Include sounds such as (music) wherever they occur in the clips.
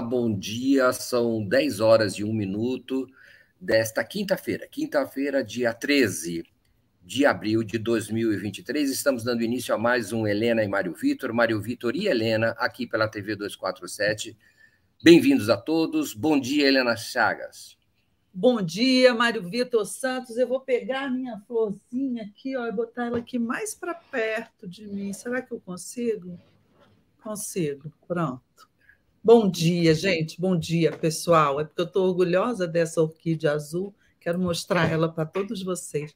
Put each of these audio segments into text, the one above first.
bom dia. São 10 horas e 1 minuto desta quinta-feira, quinta-feira, dia 13 de abril de 2023. Estamos dando início a mais um Helena e Mário Vitor, Mário Vitor e Helena, aqui pela TV 247. Bem-vindos a todos. Bom dia, Helena Chagas. Bom dia, Mário Vitor Santos. Eu vou pegar a minha florzinha aqui ó, e botar ela aqui mais para perto de mim. Será que eu consigo? Consigo. Pronto. Bom dia, gente. Bom dia, pessoal. É porque eu estou orgulhosa dessa orquídea azul. Quero mostrar ela para todos vocês.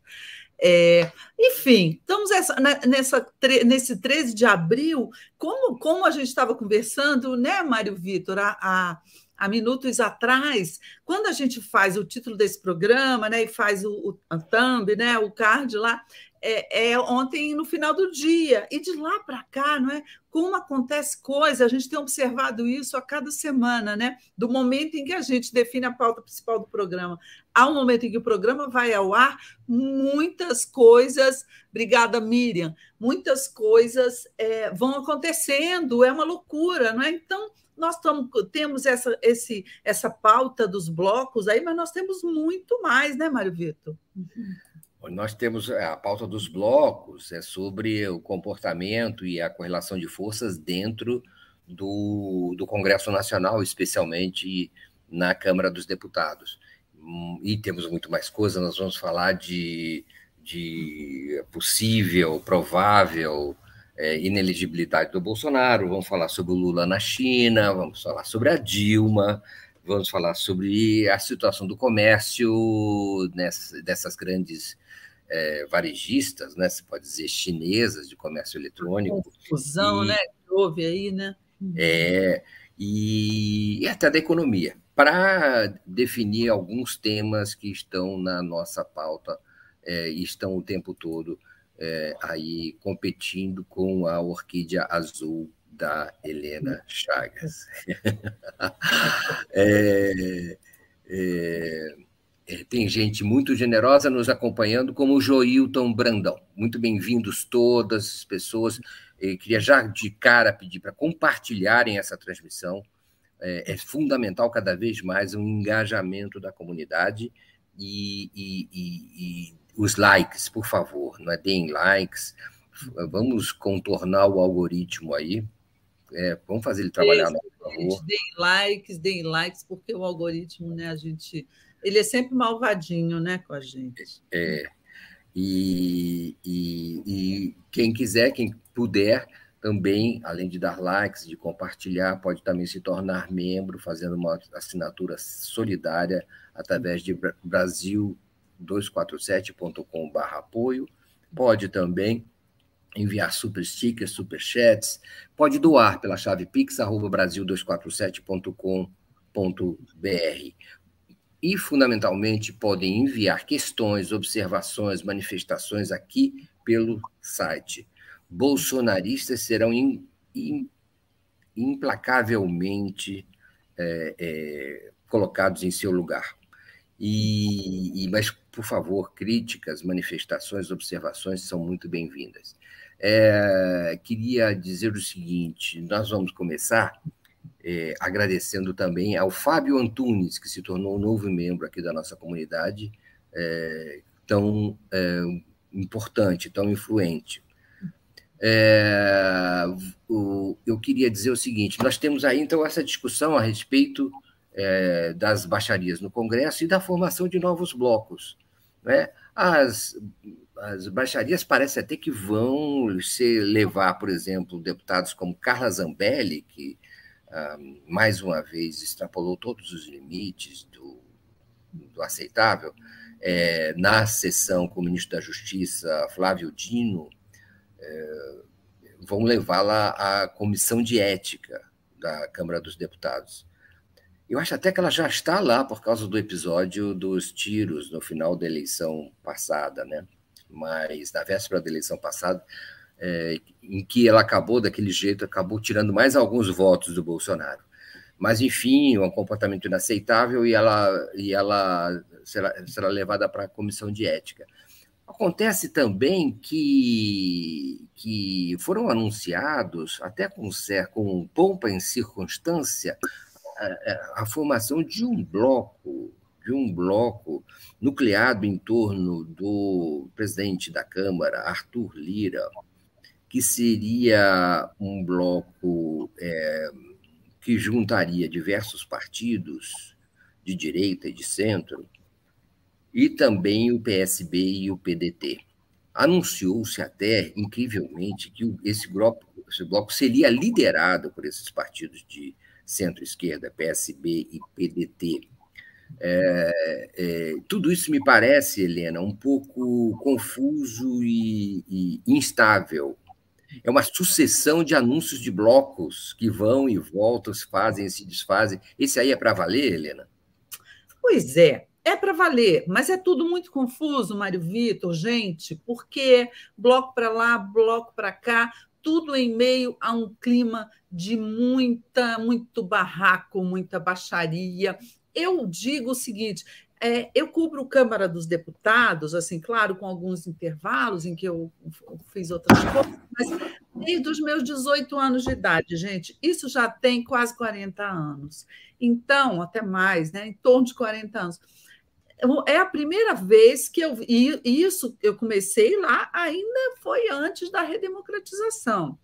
É, enfim, estamos essa, nessa, nesse 13 de abril, como, como a gente estava conversando, né, Mário Vitor, a, há minutos atrás, quando a gente faz o título desse programa, né, e faz o, o a thumb, né, o card lá, é, é, ontem no final do dia. E de lá para cá, não é? Como acontece coisa, a gente tem observado isso a cada semana, né? Do momento em que a gente define a pauta principal do programa ao momento em que o programa vai ao ar, muitas coisas, obrigada Miriam, muitas coisas é, vão acontecendo, é uma loucura, não é? Então, nós tamo, temos essa, esse, essa pauta dos blocos aí, mas nós temos muito mais, né, Mário Vitor? Uhum. Nós temos é, a pauta dos blocos, é sobre o comportamento e a correlação de forças dentro do, do Congresso Nacional, especialmente na Câmara dos Deputados. Hum, e temos muito mais coisas, nós vamos falar de, de possível, provável é, ineligibilidade do Bolsonaro, vamos falar sobre o Lula na China, vamos falar sobre a Dilma, vamos falar sobre a situação do comércio nessa, dessas grandes é, varejistas, né? Se pode dizer chinesas de comércio eletrônico. Confusão, e, né? Que houve aí, né? É, e, e até da economia, para definir alguns temas que estão na nossa pauta é, e estão o tempo todo é, aí competindo com a orquídea azul da Helena Chagas. (laughs) é, é, é, tem gente muito generosa nos acompanhando, como o Joilton Brandão. Muito bem-vindos todas as pessoas. Eu queria já de cara pedir para compartilharem essa transmissão. É, é, fundamental cada vez mais um engajamento da comunidade e, e, e, e os likes, por favor, não é? Deem likes. Vamos contornar o algoritmo aí. É, vamos fazer ele trabalhar, por favor. Deem likes, deem likes, porque o algoritmo, né, a gente ele é sempre malvadinho, né, com a gente. É. E, e, e quem quiser, quem puder, também, além de dar likes, de compartilhar, pode também se tornar membro, fazendo uma assinatura solidária através de brasil247.com.br apoio. Pode também enviar super stickers, super chats, pode doar pela chave pix@brasil247.com.br e, fundamentalmente, podem enviar questões, observações, manifestações aqui pelo site. Bolsonaristas serão in, in, implacavelmente é, é, colocados em seu lugar. E, e, mas, por favor, críticas, manifestações, observações são muito bem-vindas. É, queria dizer o seguinte: nós vamos começar é, agradecendo também ao Fábio Antunes, que se tornou um novo membro aqui da nossa comunidade, é, tão é, importante, tão influente. É, o, eu queria dizer o seguinte: nós temos aí, então, essa discussão a respeito é, das baixarias no Congresso e da formação de novos blocos. Né? As, as baixarias parece até que vão se levar, por exemplo, deputados como Carla Zambelli, que mais uma vez extrapolou todos os limites do, do aceitável, é, na sessão com o ministro da Justiça, Flávio Dino, é, vão levá-la à comissão de ética da Câmara dos Deputados. Eu acho até que ela já está lá por causa do episódio dos tiros no final da eleição passada, né? Mas na véspera da eleição passada, é, em que ela acabou daquele jeito, acabou tirando mais alguns votos do Bolsonaro. Mas, enfim, é um comportamento inaceitável e ela, e ela será, será levada para a comissão de ética. Acontece também que, que foram anunciados, até com, com pompa em circunstância, a, a formação de um bloco, de um bloco nucleado em torno do presidente da Câmara, Arthur Lira, que seria um bloco é, que juntaria diversos partidos de direita e de centro, e também o PSB e o PDT. Anunciou-se até, incrivelmente, que esse bloco, esse bloco seria liderado por esses partidos de centro-esquerda, PSB e PDT. É, é, tudo isso me parece, Helena, um pouco confuso e, e instável. É uma sucessão de anúncios de blocos que vão e voltam, se fazem e se desfazem. Esse aí é para valer, Helena? Pois é, é para valer, mas é tudo muito confuso, Mário Vitor, gente, porque bloco para lá, bloco para cá, tudo em meio a um clima de muita, muito barraco, muita baixaria. Eu digo o seguinte: é, eu cubro Câmara dos Deputados, assim, claro, com alguns intervalos em que eu fiz outras coisas, mas desde os meus 18 anos de idade, gente, isso já tem quase 40 anos. Então, até mais, né? Em torno de 40 anos. É a primeira vez que eu e isso eu comecei lá, ainda foi antes da redemocratização.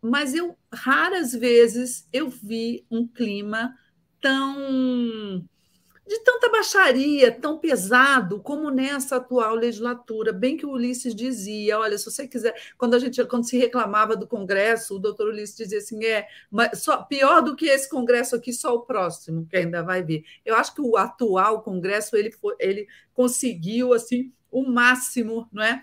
Mas eu raras vezes eu vi um clima tão de tanta baixaria, tão pesado como nessa atual legislatura. Bem que o Ulisses dizia, olha, se você quiser, quando a gente quando se reclamava do Congresso, o doutor Ulisses dizia assim, é, mas só, pior do que esse Congresso aqui, só o próximo, que ainda vai vir. Eu acho que o atual Congresso ele, ele conseguiu assim o máximo, não é?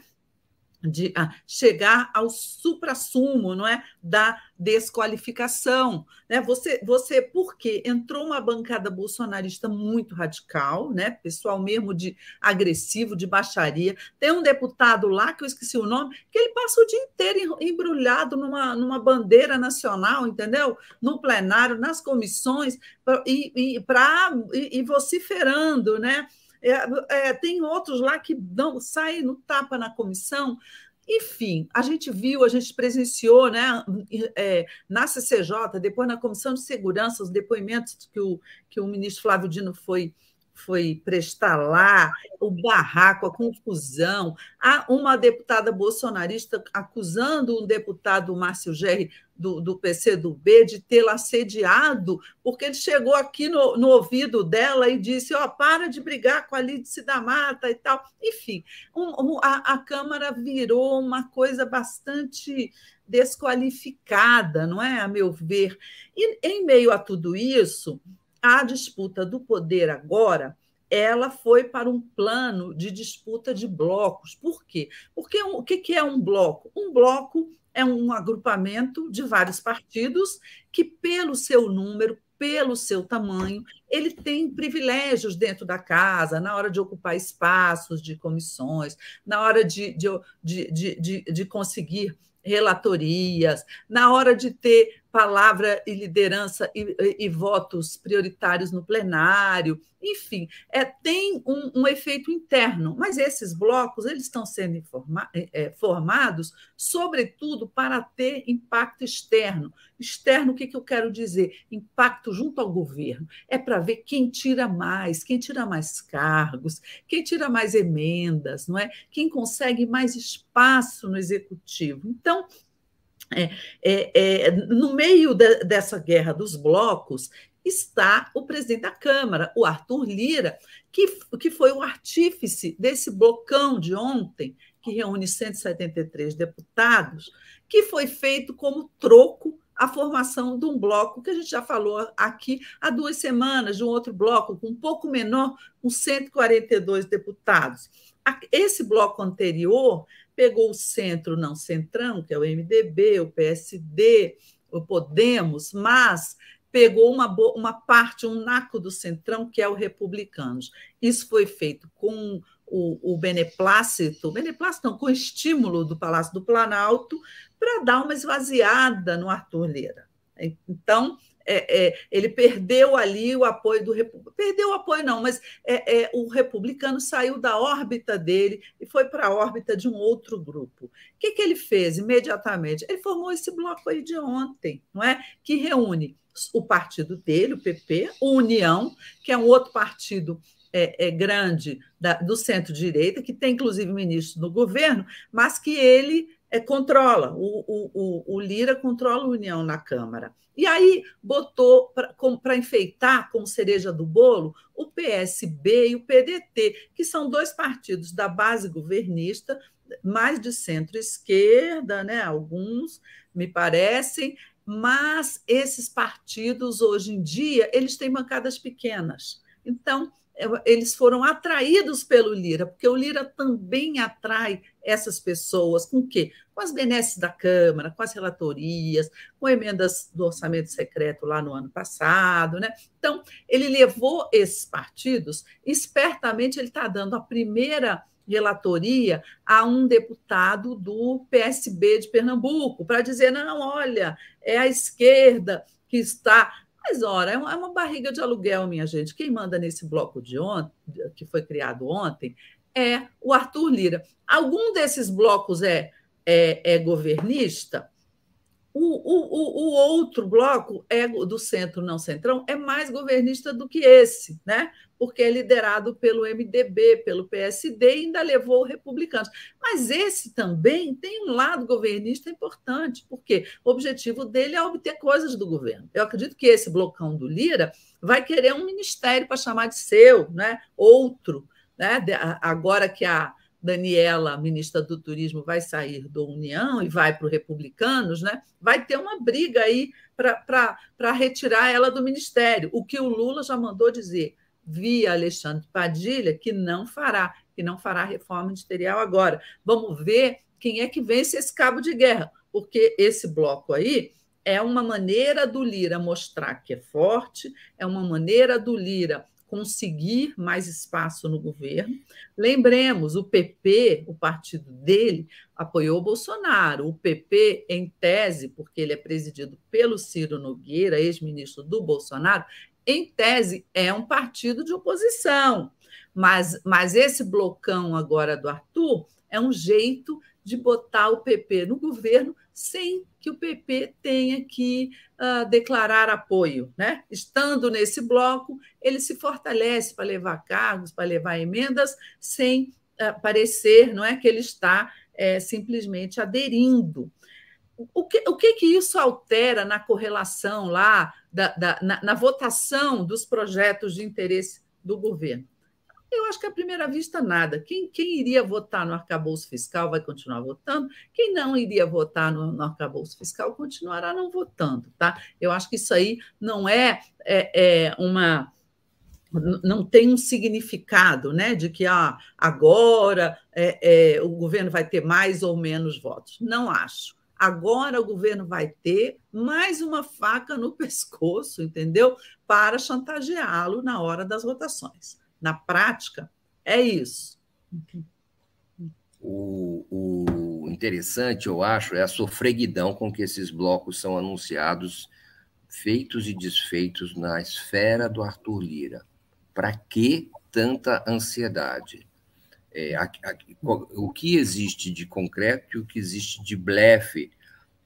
De ah, chegar ao suprassumo, não é, da desqualificação, né? Você, você, porque entrou uma bancada bolsonarista muito radical, né? Pessoal mesmo de agressivo, de baixaria. Tem um deputado lá que eu esqueci o nome, que ele passa o dia inteiro embrulhado numa, numa bandeira nacional, entendeu? No plenário, nas comissões e, e, pra, e, e vociferando, né? É, é, tem outros lá que dão, saem no tapa na comissão. Enfim, a gente viu, a gente presenciou né, é, na CCJ, depois na Comissão de Segurança, os depoimentos que o, que o ministro Flávio Dino foi foi prestar lá, o barraco, a confusão. Há uma deputada bolsonarista acusando um deputado Márcio Gerri do, do PCdoB de tê-la assediado, porque ele chegou aqui no, no ouvido dela e disse: ó, oh, para de brigar com a Lídice da Mata e tal. Enfim, um, um, a, a Câmara virou uma coisa bastante desqualificada, não é? A meu ver. E em meio a tudo isso, a disputa do poder agora ela foi para um plano de disputa de blocos. Por quê? Porque o que é um bloco? Um bloco é um agrupamento de vários partidos que, pelo seu número, pelo seu tamanho, ele tem privilégios dentro da casa, na hora de ocupar espaços de comissões, na hora de, de, de, de, de conseguir relatorias, na hora de ter palavra e liderança e, e, e, votos prioritários no plenário, enfim, é, tem um, um, efeito interno, mas esses blocos eles estão sendo informa, é, formados, sobretudo, para ter impacto externo. Externo, o que, que eu quero dizer? Impacto junto ao governo. É para ver quem tira mais, quem tira mais cargos, quem tira mais emendas, não é? Quem consegue mais espaço no executivo. Então, é, é, é, no meio de, dessa guerra dos blocos está o presidente da Câmara, o Arthur Lira, que, que foi o artífice desse blocão de ontem, que reúne 173 deputados, que foi feito como troco a formação de um bloco que a gente já falou aqui há duas semanas, de um outro bloco com um pouco menor, com 142 deputados. Esse bloco anterior pegou o centro, não centrão, que é o MDB, o PSD, o Podemos, mas pegou uma, uma parte, um naco do centrão, que é o Republicanos. Isso foi feito com o, o beneplácito, beneplácito não, com estímulo do Palácio do Planalto, para dar uma esvaziada no Arthur Lira. Então, é, é, ele perdeu ali o apoio do perdeu o apoio não, mas é, é, o republicano saiu da órbita dele e foi para a órbita de um outro grupo. O que, que ele fez imediatamente? Ele formou esse bloco aí de ontem, não é? Que reúne o partido dele, o PP, o União, que é um outro partido é, é, grande da, do centro-direita, que tem inclusive ministro no governo, mas que ele é, controla, o, o, o, Lira controla a União na Câmara. E aí botou para enfeitar como cereja do bolo o PSB e o PDT, que são dois partidos da base governista, mais de centro-esquerda, né? alguns me parecem, mas esses partidos hoje em dia eles têm bancadas pequenas. Então, eles foram atraídos pelo Lira, porque o Lira também atrai essas pessoas com o quê? Com as benesses da Câmara, com as relatorias, com emendas do orçamento secreto lá no ano passado. Né? Então, ele levou esses partidos, espertamente ele está dando a primeira relatoria a um deputado do PSB de Pernambuco, para dizer: não, olha, é a esquerda que está mas, ora, é, é uma barriga de aluguel, minha gente. Quem manda nesse bloco de ontem, que foi criado ontem, é o Arthur Lira. Algum desses blocos é, é, é governista? O, o, o, outro bloco é do centro não centrão é mais governista do que esse, né? Porque é liderado pelo MDB, pelo PSD e ainda levou republicanos. Mas esse também tem um lado governista importante, porque o objetivo dele é obter coisas do governo. Eu acredito que esse blocão do Lira vai querer um ministério para chamar de seu, né? Outro, né? Agora que a Daniela, ministra do Turismo, vai sair do União e vai para o Republicanos, né? vai ter uma briga aí para retirar ela do ministério. O que o Lula já mandou dizer via Alexandre Padilha que não fará, que não fará reforma ministerial agora. Vamos ver quem é que vence esse cabo de guerra, porque esse bloco aí é uma maneira do Lira mostrar que é forte, é uma maneira do Lira conseguir mais espaço no governo. Lembremos, o PP, o partido dele, apoiou o Bolsonaro. O PP, em tese, porque ele é presidido pelo Ciro Nogueira, ex-ministro do Bolsonaro, em tese é um partido de oposição. Mas, mas esse blocão agora do Arthur é um jeito de botar o PP no governo sem que o PP tenha que uh, declarar apoio. Né? Estando nesse bloco, ele se fortalece para levar cargos, para levar emendas, sem uh, parecer não é, que ele está é, simplesmente aderindo. O que, o que, que isso altera na correlação lá, da, da na, na votação dos projetos de interesse do governo? Eu acho que à primeira vista, nada. Quem, quem iria votar no arcabouço fiscal vai continuar votando, quem não iria votar no, no arcabouço fiscal continuará não votando. Tá? Eu acho que isso aí não é, é, é uma não tem um significado né, de que ah, agora é, é, o governo vai ter mais ou menos votos. Não acho. Agora o governo vai ter mais uma faca no (laughs) pescoço, entendeu? Para chantageá-lo na hora das votações na prática, é isso. O, o, interessante, eu acho, é a sofreguidão com que esses blocos são anunciados, feitos e desfeitos na esfera do Arthur Lira. Para que tanta ansiedade? É, a, a, o que existe de concreto e o que existe de blefe,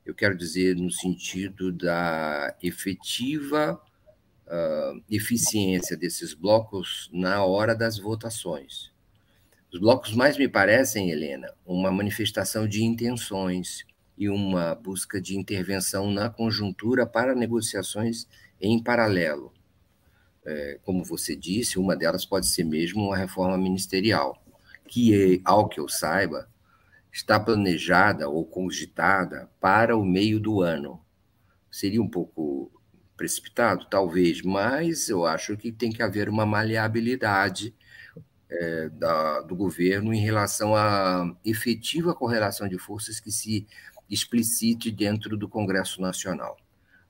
eu quero dizer no sentido da efetiva uh, eficiência desses blocos na hora das votações. Os blocos mais me parecem, Helena, uma manifestação de intenções e uma busca de intervenção na conjuntura para negociações em paralelo. É, como você disse, uma delas pode ser mesmo uma reforma ministerial, que, ao que eu saiba, está planejada ou cogitada para o meio do ano. Seria um pouco precipitado, talvez, mas eu acho que tem que haver uma maleabilidade é, da, do governo em relação à efetiva correlação de forças que se explicite dentro do Congresso Nacional,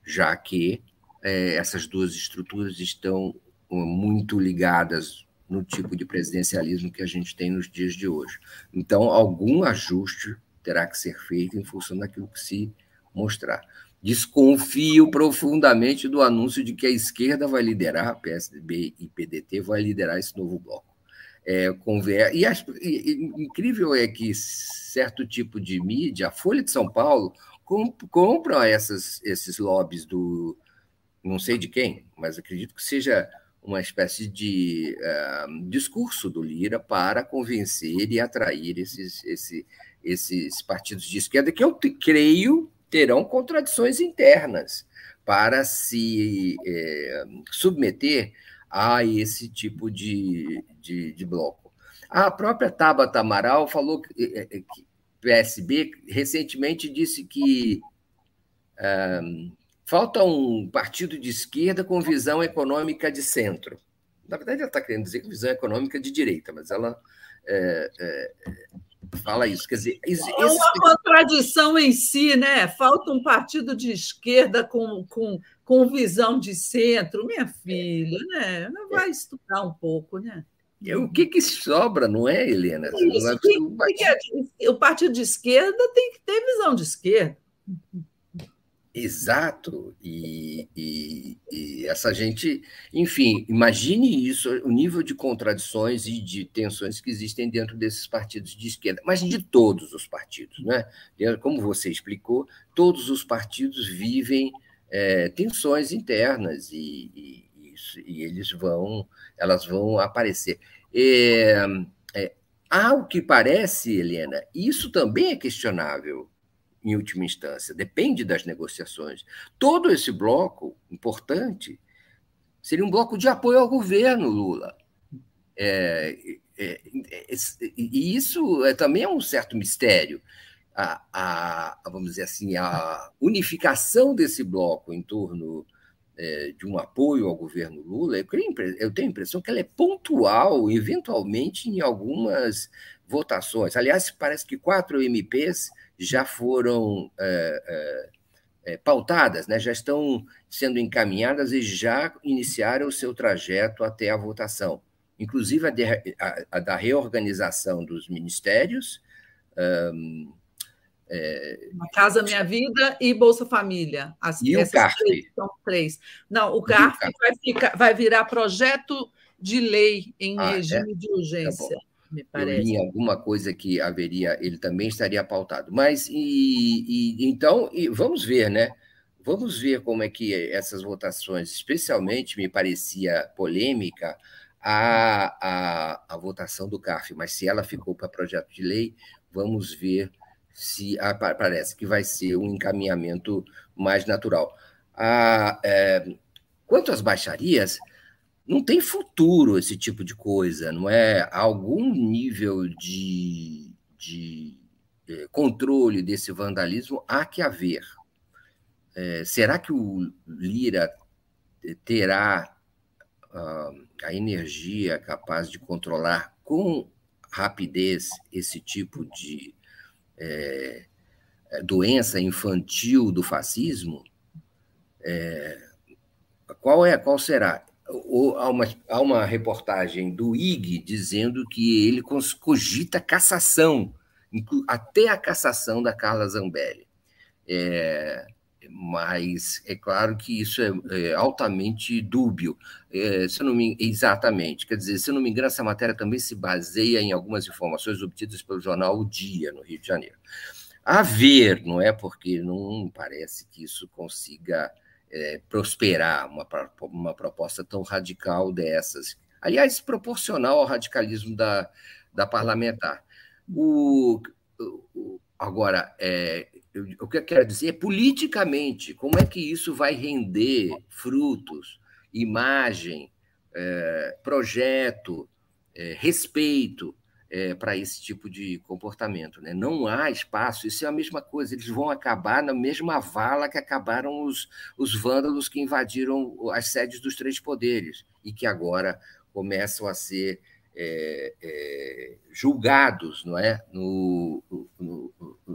já que é, essas duas estruturas estão muito ligadas no tipo de presidencialismo que a gente tem nos dias de hoje. Então, algum ajuste terá que ser feito em função daquilo que se mostrar. Desconfio profundamente do anúncio de que a esquerda vai liderar, PSDB e PDT vai liderar esse novo bloco. É, conver... e, acho, e, e, incrível é que certo tipo de mídia, a Folha de São Paulo, comp, compra essas, esses lobbies do não sei de quem, mas acredito que seja uma espécie de uh, discurso do Lira para convencer e atrair esses, esse, esses partidos de esquerda, que eu creio terão contradições internas para se é, submeter a esse tipo de, de, de, bloco. A própria Tabata Amaral falou que, é, é, que PSB recentemente disse que um, falta um partido de esquerda com visão econômica de centro. Na verdade, ela está querendo dizer que visão econômica de direita, mas ela é, é, fala isso. Quer dizer, esse... é uma contradição em si, né? Falta um partido de esquerda com, com, com visão de centro, minha filha, né? Não vai estudar um pouco, né? O que, que sobra, não é, Helena? Isso, é que, que, o partido de esquerda tem que ter visão de esquerda. Exato, e, e, e, essa gente, enfim, imagine isso, o nível de contradições e de tensões que existem dentro desses partidos de esquerda, mas de todos os partidos, né? Como você explicou, todos os partidos vivem é, tensões internas e, e, eles vão, elas vão aparecer. É, é, ao que parece, Helena, isso também é questionável em última instância, depende das negociações. Todo esse bloco importante seria um bloco de apoio ao governo Lula. É, é, é, e isso é, também é um certo mistério. A, a, vamos dizer assim, a unificação desse bloco em torno é, de um apoio ao governo Lula, eu, creio, eu tenho a impressão que ela é pontual, eventualmente, em algumas votações. Aliás, parece que quatro MPs já foram é, é, pautadas, né? já estão sendo encaminhadas e já iniciaram o seu trajeto até a votação, inclusive a, de, a, a da reorganização dos ministérios. Um, é, Casa Minha Vida e Bolsa Família. As, e o CARF? Três, são três. Não, o CARF, vai, ficar, vai virar projeto de lei em ah, regime é? de urgência. Tá me parece. Eu li alguma coisa que haveria, ele também estaria pautado. Mas, e, e então, e vamos ver, né? Vamos ver como é que essas votações, especialmente, me parecia polêmica, a, a, a votação do CAF, mas se ela ficou para projeto de lei, vamos ver se parece que vai ser um encaminhamento mais natural. A, é, quanto às baixarias, não tem futuro esse tipo de coisa, não é? Algum nível de, de eh, controle desse vandalismo há que haver. É, será que o Lira terá uh, a energia capaz de controlar com rapidez esse tipo de é, doença infantil do fascismo? É, qual é? Qual será? Há uma, há uma reportagem do IG dizendo que ele cogita cassação, até a cassação da Carla Zambelli. É, mas é claro que isso é, é altamente dúbio. É, se não me, exatamente, quer dizer, se não me engano, essa matéria também se baseia em algumas informações obtidas pelo jornal O Dia, no Rio de Janeiro. A ver, não é? Porque não parece que isso consiga é, prosperar uma, uma proposta tão radical dessas. Aliás, proporcional ao radicalismo da, da parlamentar. O, o agora, é, o que eu quero dizer é politicamente, como é que isso vai render frutos, imagem, é, projeto, é, respeito é, para esse tipo de comportamento. Né? Não há espaço, isso é a mesma coisa, eles vão acabar na mesma vala que acabaram os, os vândalos que invadiram as sedes dos três poderes e que agora começam a ser é, é, julgados não é? No, no,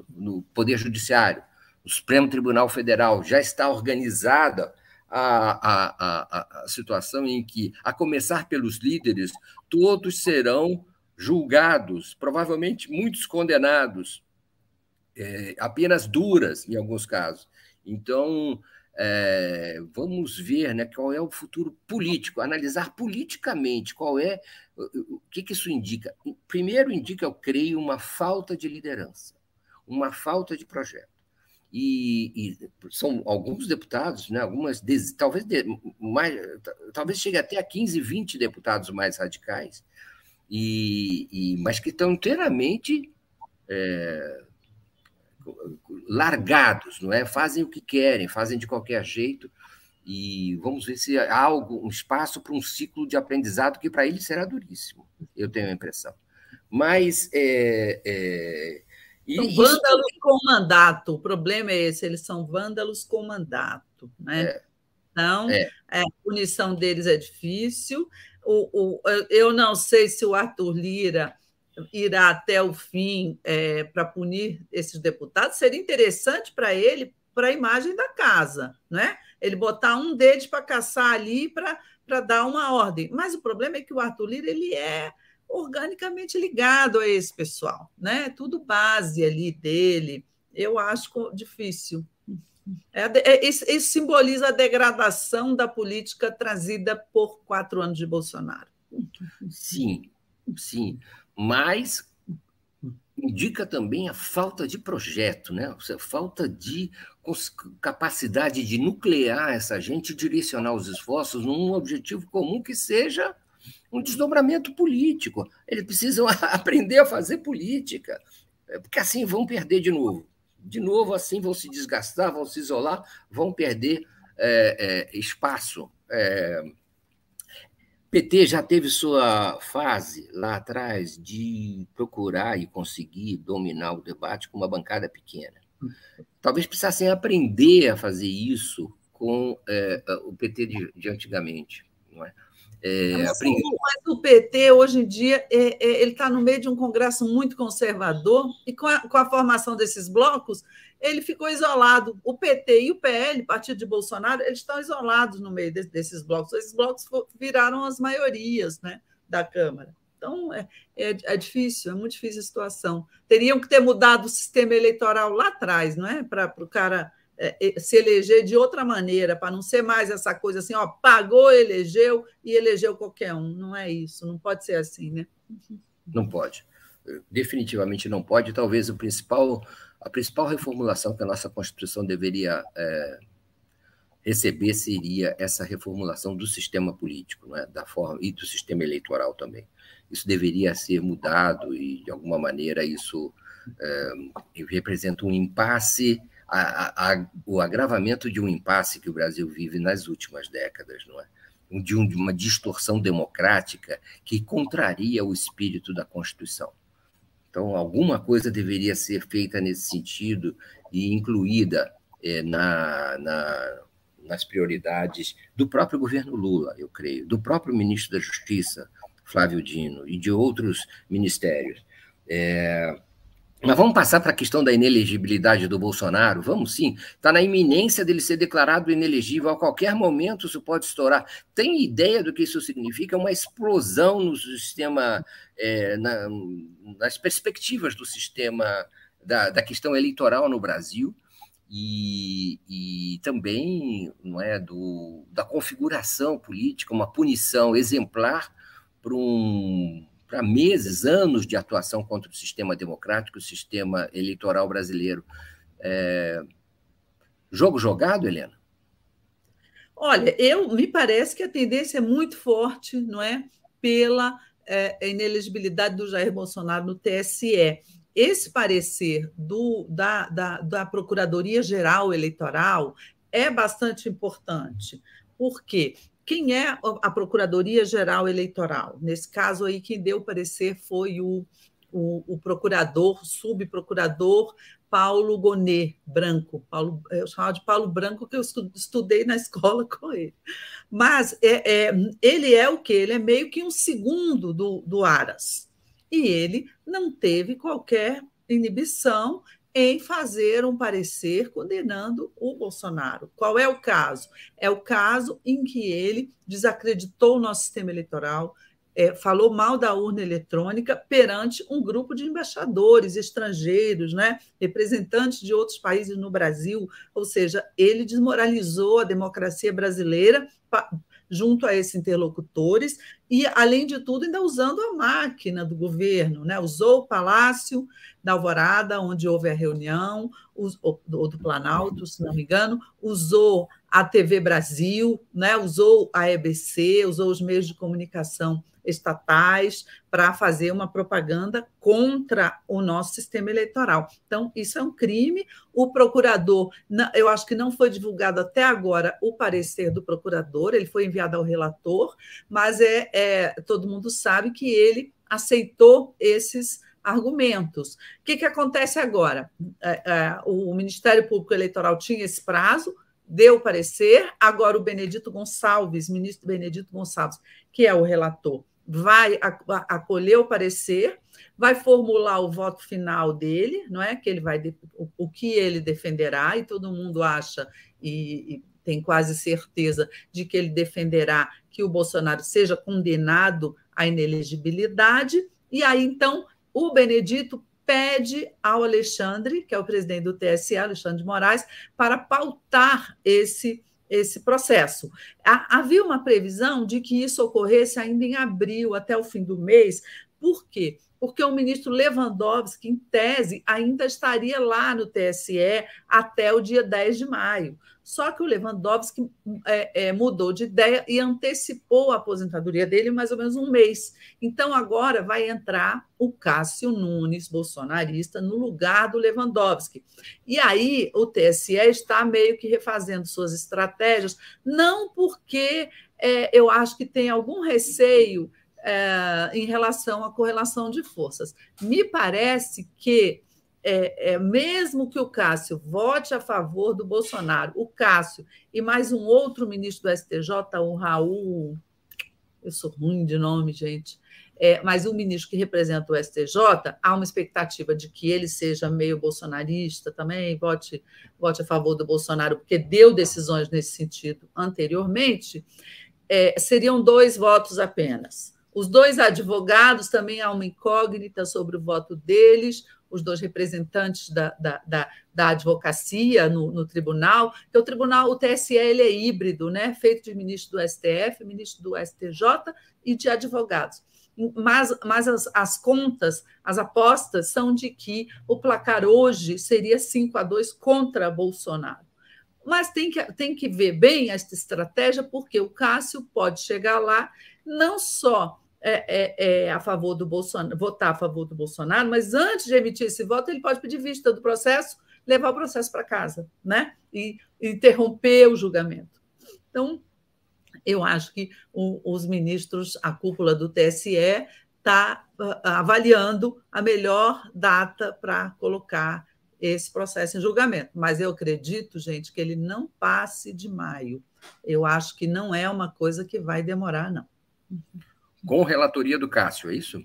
no, Poder Judiciário. O Supremo Tribunal Federal já está organizada a, a, a, a situação em que, a começar pelos líderes, todos serão julgados, provavelmente muitos condenados, é, apenas duras em alguns casos, Então, é, vamos ver né, qual é o futuro político, analisar politicamente qual é o que, que isso indica. Primeiro, indica, eu creio, uma falta de liderança, uma falta de projeto. E, e, são alguns deputados, né, algumas talvez mais, talvez chegue até a 15, 20 deputados mais radicais, e, e mas que estão inteiramente é, largados, não é? Fazem o que querem, fazem de qualquer jeito e vamos ver se há algo, um espaço para um ciclo de aprendizado que para eles será duríssimo. Eu tenho a impressão. Mas é, é, são vândalos isso... com mandato. O problema é esse, eles são vândalos com mandato, né? É. Então, é. a punição deles é difícil. O, o, eu não sei se o Arthur Lira irá até o fim é, para punir esses deputados, seria interessante para ele, para a imagem da casa, né? Ele botar um deles para caçar ali para dar uma ordem. Mas o problema é que o Arthur Lira ele é organicamente ligado a esse pessoal, né? Tudo base ali dele. Eu acho difícil. É, é, isso, isso simboliza a degradação da política trazida por quatro anos de Bolsonaro. Sim, sim mas indica também a falta de projeto, né? Seja, falta de capacidade de nuclear essa gente, direcionar os esforços num objetivo comum que seja um desdobramento político. Eles precisam (laughs) aprender a fazer política, porque assim vão perder de novo. De novo, assim vão se desgastar, vão se isolar, vão perder é, é, espaço. É, PT já teve sua fase lá atrás de procurar e conseguir dominar o debate com uma bancada pequena. Talvez precisassem aprender a fazer isso com é, o PT de, de antigamente. Não é? É, mas, mas, o PT, hoje em dia, é, é, ele está no meio de um congresso muito conservador, e com a, com a formação desses blocos, ele ficou isolado. O PT e o PL, partido de Bolsonaro, eles estão isolados no meio de, desses blocos. Esses blocos viraram as maiorias né, da Câmara. Então, é, é, é, difícil, é muito difícil a situação. Teriam que ter mudado o sistema eleitoral lá atrás, não é? Para o cara se eleger de outra maneira, para não ser mais essa coisa assim, ó, pagou, elegeu e elegeu qualquer um. Não é isso, não pode ser assim, né? Não pode. Definitivamente não pode. Talvez o principal a principal reformulação que a nossa Constituição deveria é, receber seria essa reformulação do sistema político, não é? da forma e do sistema eleitoral também. Isso deveria ser mudado e de alguma maneira isso é, representa um impasse, a, a, o agravamento de um impasse que o Brasil vive nas últimas décadas, não é? De, um, de uma distorção democrática que contraria o espírito da Constituição. Então, alguma coisa deveria ser feita nesse sentido e incluída é, na, na, nas prioridades do próprio governo Lula, eu creio, do próprio ministro da Justiça, Flávio Dino, e de outros ministérios. É, mas vamos passar para a questão da inelegibilidade do Bolsonaro? Vamos sim. Está na iminência dele ser declarado inelegível. A qualquer momento isso pode estourar. Tem ideia do que isso significa? Uma explosão no sistema, é, na, nas perspectivas do sistema, da, da questão eleitoral no Brasil. E, e, também não é do, da configuração política, uma punição exemplar para um para meses, anos de atuação contra o sistema democrático, o sistema eleitoral brasileiro. É... Jogo jogado, Helena? Olha, eu me parece que a tendência é muito forte, não é, pela é, inelegibilidade do Jair Bolsonaro no TSE. Esse parecer do, da, da, da Procuradoria Geral Eleitoral é bastante importante. Por quê? Quem é a Procuradoria-Geral Eleitoral? Nesse caso aí, quem deu o parecer foi o, o, o procurador, subprocurador Paulo Gonet Branco. Paulo, eu chamava de Paulo Branco, que eu estudei na (laughs) escola com ele. Mas é, é, ele é o quê? Ele é meio que um segundo do, do Aras. E ele não teve qualquer inibição em fazer um parecer condenando o Bolsonaro. Qual é o caso? É o caso em que ele desacreditou o nosso sistema eleitoral, é, falou mal da urna eletrônica perante um grupo de embaixadores estrangeiros, né, representantes de outros países no Brasil, ou seja, ele desmoralizou a democracia brasileira junto a esses interlocutores e, além de tudo, ainda usando a máquina do governo, né? usou o Palácio da Alvorada, onde houve a reunião, ou do Planalto, se não me engano, usou a TV Brasil, né? usou a EBC, usou os meios de comunicação estatais para fazer uma propaganda contra o nosso sistema eleitoral. Então, isso é um crime. O procurador, eu acho que não foi divulgado até agora o parecer do procurador, ele foi enviado ao relator, mas é, é todo mundo sabe que ele aceitou esses argumentos. O que, que acontece agora? É, é, o Ministério Público Eleitoral tinha esse prazo, deu parecer, agora o Benedito Gonçalves, ministro Benedito Gonçalves, que é o relator, vai acolher o parecer, vai formular o voto final dele, não é? Que ele vai o, que ele defenderá e todo mundo acha e, e tem quase certeza de que ele defenderá que o Bolsonaro seja condenado à inelegibilidade e aí então o Benedito pede ao Alexandre, que é o presidente do TSE, Alexandre de Moraes, para pautar esse esse processo. Havia uma previsão de que isso ocorresse ainda em abril, até o fim do mês. Por quê? Porque o ministro Lewandowski, em tese, ainda estaria lá no TSE até o dia 10 de maio. Só que o Lewandowski é, é, mudou de ideia e antecipou a aposentadoria dele mais ou menos um mês. Então, agora vai entrar o Cássio Nunes, bolsonarista, no lugar do Lewandowski. E aí o TSE está meio que refazendo suas estratégias, não porque é, eu acho que tem algum receio é, em relação à correlação de forças. Me parece que é, é, mesmo que o Cássio vote a favor do Bolsonaro, o Cássio e mais um outro ministro do STJ, o Raul, eu sou ruim de nome, gente, é, mas o ministro que representa o STJ, há uma expectativa de que ele seja meio bolsonarista também, vote, vote a favor do Bolsonaro, porque deu decisões nesse sentido anteriormente, é, seriam dois votos apenas. Os dois advogados também há uma incógnita sobre o voto deles, os dois representantes da, da, da, da advocacia no, no, tribunal, que o tribunal, o TSE, ele é híbrido, né? feito de ministro do STF, ministro do STJ e de advogados. Mas, mas as, as contas, as apostas são de que o placar hoje seria 5 a 2 contra Bolsonaro. Mas tem que, tem que ver bem esta estratégia, porque o Cássio pode chegar lá não só é, é, é, a favor do Bolsonaro, votar a favor do Bolsonaro, mas antes de emitir esse voto, ele pode pedir vista do processo, levar o processo para casa, né? E interromper o julgamento. Então, eu acho que o, os ministros, a cúpula do TSE, está ah, avaliando a melhor data para colocar esse processo em julgamento. Mas eu acredito, gente, que ele não passe de maio. Eu acho que não é uma coisa que vai demorar, não com relatoria do Cássio, é isso?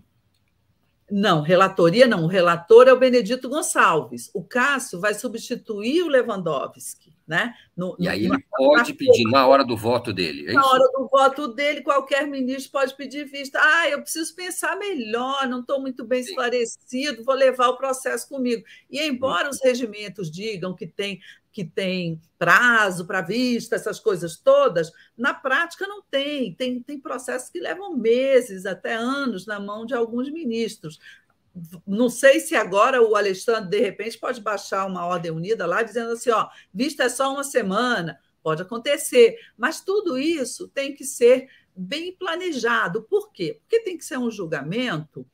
Não, relatoria não. O relator é o Benedito Gonçalves. O Cássio vai substituir o Lewandowski. Né? No, e aí ele pode pedir na hora do voto dele. É na hora do voto dele, qualquer ministro pode pedir vista. Ah, eu preciso pensar melhor, não estou muito bem esclarecido, vou levar o processo comigo. E embora os regimentos digam que tem que tem prazo para vista, essas coisas todas, na prática não tem. tem. Tem processos que levam meses, até anos, na mão de alguns ministros. Não sei se agora o Alexandre, de repente, pode baixar uma ordem unida lá dizendo assim: ó, vista é só uma semana, pode acontecer, mas tudo isso tem que ser bem planejado. Por quê? Porque tem que ser um julgamento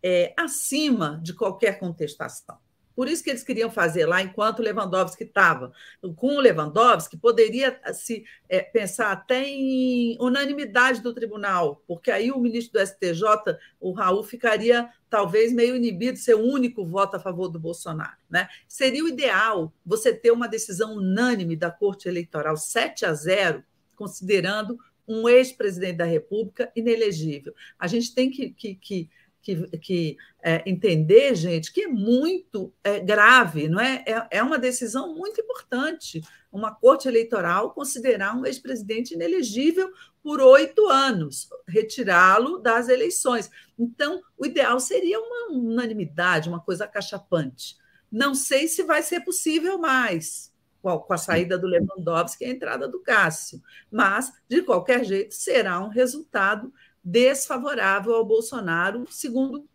é, acima de qualquer contestação. Por isso que eles queriam fazer lá enquanto Lewandowski estava. Com o Lewandowski, poderia se é, pensar até em unanimidade do tribunal, porque aí o ministro do STJ, o Raul, ficaria talvez meio inibido, ser o único voto a favor do Bolsonaro. Né? Seria o ideal você ter uma decisão unânime da Corte Eleitoral 7 a 0, considerando um ex-presidente da República inelegível. A gente tem que, que, que que, que é, entender, gente, que é muito é, grave, não é? é? É uma decisão muito importante. Uma corte eleitoral considerar um ex-presidente inelegível por oito anos, retirá-lo das eleições. Então, o ideal seria uma unanimidade, uma coisa acachapante. Não sei se vai ser possível mais com a saída do Lewandowski e a entrada do Cássio, mas, de qualquer jeito, será um resultado desfavorável ao Bolsonaro, segundo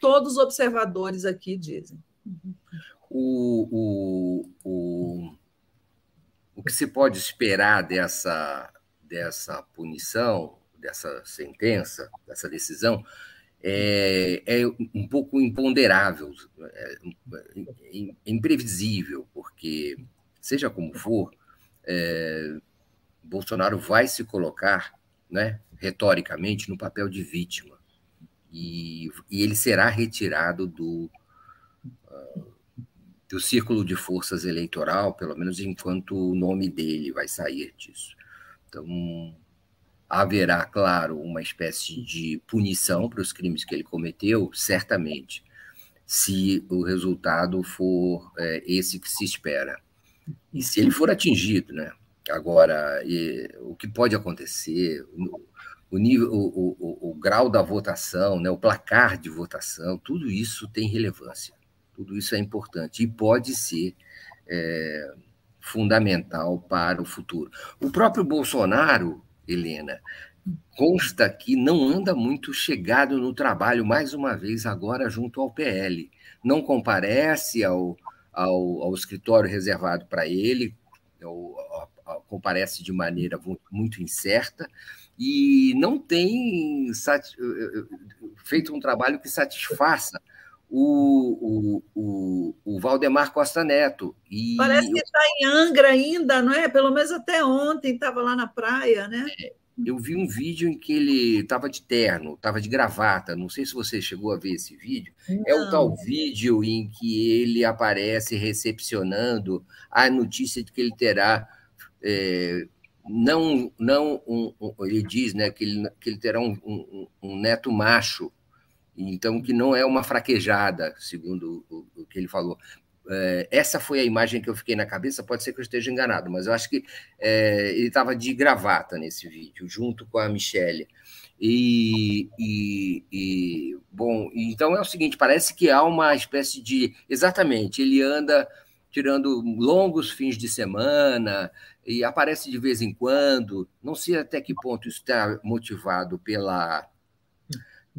todos os observadores aqui dizem. O, o, o, o que se pode esperar dessa, dessa punição, dessa sentença, dessa decisão, é, é um pouco imponderável, é, é imprevisível, porque, seja como for, é, Bolsonaro vai se colocar, né, retoricamente, no papel de vítima. E, e ele será retirado do, uh, do círculo de forças eleitoral, pelo menos enquanto o nome dele vai sair disso. Então, haverá, claro, uma espécie de punição para os crimes que ele cometeu, certamente, se o resultado for é, esse que se espera. E se ele for atingido, né? Agora, e, o que pode acontecer, o, o nível, o, o, o, grau da votação, né, o placar de votação, tudo isso tem relevância, tudo isso é importante e pode ser é, fundamental para o futuro. O próprio Bolsonaro, Helena, consta que não anda muito chegado no trabalho, mais uma vez, agora junto ao PL. Não comparece ao, ao, ao escritório reservado para ele, ou, comparece de maneira muito incerta, e não tem feito um trabalho que satisfaça o, o, o, o Valdemar Costa Neto. E Parece que está em Angra ainda, não é? Pelo menos até ontem estava lá na praia, né? É, eu vi um vídeo em que ele estava de terno, estava de gravata. Não sei se você chegou a ver esse vídeo. Não. É o tal vídeo em que ele aparece recepcionando a notícia de que ele terá. É, não, não um, um, ele diz né, que, ele, que ele terá um, um, neto macho então, que não é uma fraquejada, segundo o, o que ele falou. É, essa foi a imagem que eu fiquei na cabeça, pode ser que eu esteja enganado, mas eu acho que é, ele estava de gravata nesse vídeo, junto com a Michelle. E, e, e, bom, então é o seguinte: parece que há uma espécie de. Exatamente, ele anda tirando longos fins de semana e aparece de vez em quando. Não sei até que ponto está motivado pela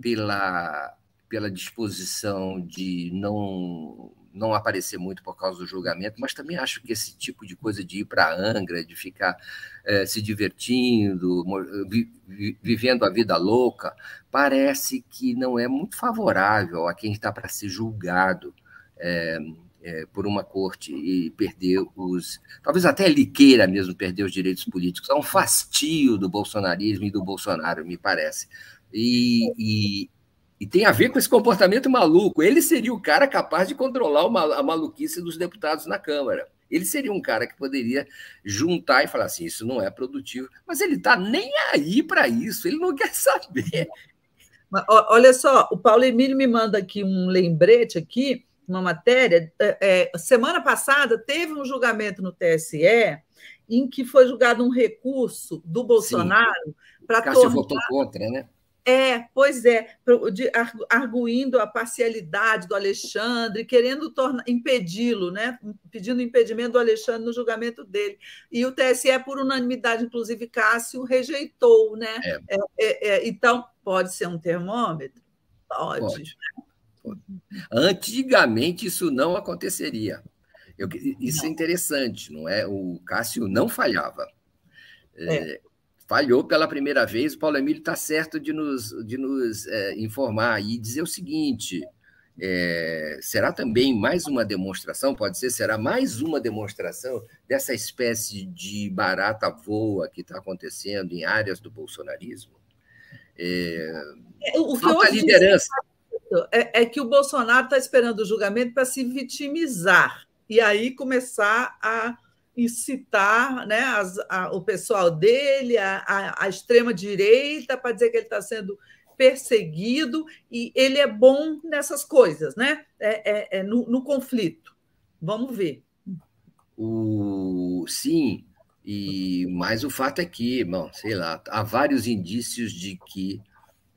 pela, pela disposição de não não aparecer muito por causa do julgamento, mas também acho que esse tipo de coisa de ir para Angra, de ficar é, se divertindo, vi, vivendo a vida louca, parece que não é muito favorável a quem está para ser julgado é, é, por uma corte e perder os. Talvez até ele queira mesmo perder os direitos políticos. É um fastio do bolsonarismo e do Bolsonaro, me parece. E, e, e, tem a ver com esse comportamento maluco. Ele seria o cara capaz de controlar a maluquice dos deputados na Câmara. Ele seria um cara que poderia juntar e falar assim: isso não é produtivo. Mas ele está nem aí para isso, ele não quer saber. Olha só, o Paulo Emílio me manda aqui um lembrete aqui, uma matéria. É, semana passada teve um julgamento no TSE em que foi julgado um recurso do Bolsonaro para tornar... votou contra, né? É, pois é, arguindo a parcialidade do Alexandre, querendo impedi-lo, né? pedindo impedimento do Alexandre no julgamento dele. E o TSE, por unanimidade, inclusive Cássio, rejeitou. Né? É. É, é, é então, pode ser um termômetro? Pode. pode. Antigamente, isso não aconteceria. Eu, isso não. é interessante, não é? O Cássio não falhava. É. é falhou pela primeira vez, o Paulo Emílio está certo de nos, de nos é, informar e dizer o seguinte: é, será também mais uma demonstração, pode ser, será mais uma demonstração dessa espécie de barata voa que está acontecendo em áreas do bolsonarismo? É, é o falta liderança. É, é que o Bolsonaro está esperando o julgamento para se vitimizar e aí começar a incitar né, as, a, o pessoal dele, a, a, extrema-direita, para dizer que ele está sendo perseguido, e ele é bom nessas coisas, né? É, é, é no, no, conflito. Vamos ver. O, sim, E mas o fato é que, bom, sei lá, há vários indícios de que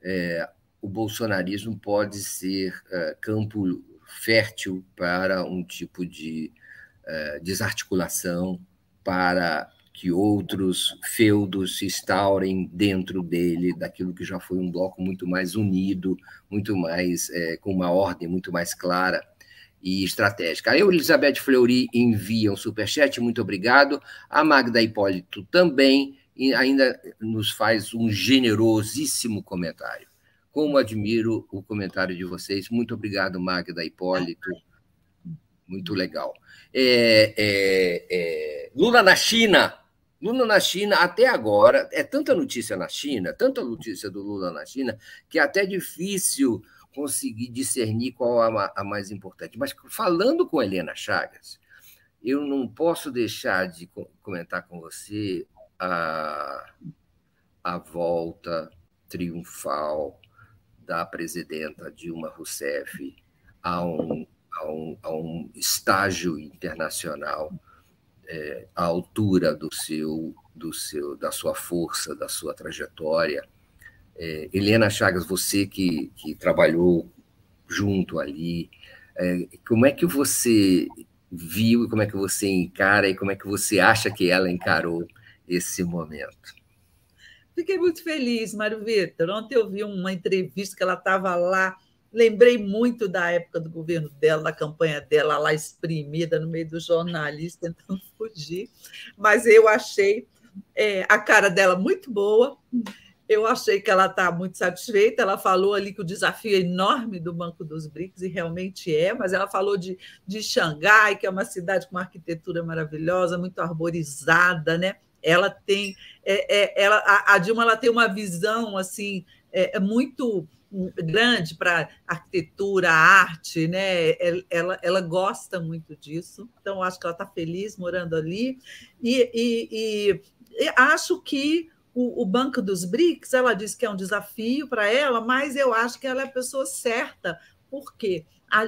é, o bolsonarismo pode ser é, campo fértil para um tipo de é, desarticulação, para que outros feudos se instaurem dentro dele, daquilo que já foi um bloco muito mais unido, muito mais é, com uma ordem muito mais clara e estratégica. O Elizabeth Fleury envia um superchat, muito obrigado. A Magda Hipólito também e ainda nos faz um generosíssimo comentário. Como admiro o comentário de vocês. Muito obrigado, Magda Hipólito. Muito legal. É, é, é, Lula na China. Lula na China, até agora, é tanta notícia na China, tanta notícia do Lula na China, que é até difícil conseguir discernir qual a, a mais importante. Mas falando com Helena Chagas, eu não posso deixar de comentar com você a, a volta triunfal da presidenta Dilma Rousseff a um, a um, a um estágio internacional é, à altura do seu, do seu, da sua força, da sua trajetória. É, Helena Chagas, você que, que trabalhou junto ali, é, como é que você viu como é que você encara e como é que você acha que ela encarou esse momento? Fiquei muito feliz, Mário Vitor. Ontem eu vi uma entrevista que ela estava lá Lembrei muito da época do governo dela, da campanha dela lá exprimida no meio dos jornalistas, (laughs) tentando fugir. Mas eu achei é, a cara dela muito boa. Eu achei que ela está muito satisfeita. Ela falou ali que o desafio é enorme do Banco dos BRICS, e realmente é, mas ela falou de, de Xangai, que é uma cidade com uma arquitetura maravilhosa, muito arborizada, né? Ela tem, é, é, ela, a, a Dilma ela tem uma visão assim é, é muito grande para arquitetura, arte, né? Ela, ela gosta muito disso, então acho que ela está feliz morando ali e, e, e acho que o, o, Banco dos BRICS, ela diz que é um desafio para ela, mas eu acho que ela é a pessoa certa, porque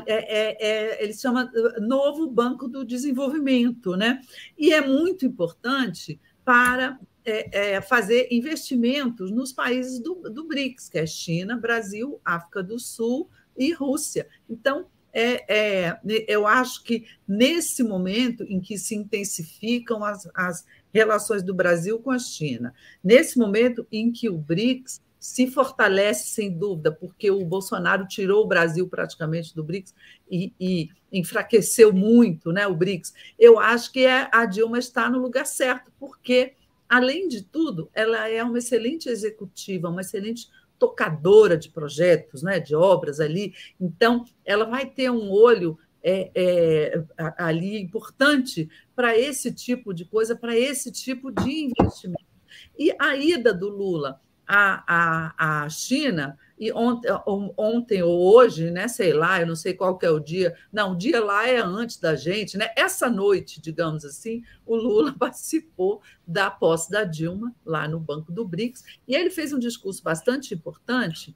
é, é, é, ele chama Novo Banco do Desenvolvimento, né? E é muito importante para é, é, fazer investimentos nos países do, do BRICS, que é China, Brasil, África do Sul e Rússia. Então, é, é, eu acho que nesse momento em que se intensificam as, as relações do Brasil com a China, nesse momento em que o BRICS se fortalece sem dúvida, porque o Bolsonaro tirou o Brasil praticamente do BRICS e, e enfraqueceu muito né, o BRICS. Eu acho que é, a Dilma está no lugar certo, porque Além de tudo, ela é uma excelente executiva, uma excelente tocadora de projetos, né, de obras ali. Então, ela vai ter um olho é, é, ali importante para esse tipo de coisa, para esse tipo de investimento. E a ida do Lula à, à, à China e ontem, ontem ou hoje, né, sei lá, eu não sei qual que é o dia, não, o dia lá é antes da gente, né? Essa noite, digamos assim, o Lula (laughs) participou da posse da Dilma lá no Banco do BRICS, e ele fez um discurso bastante importante.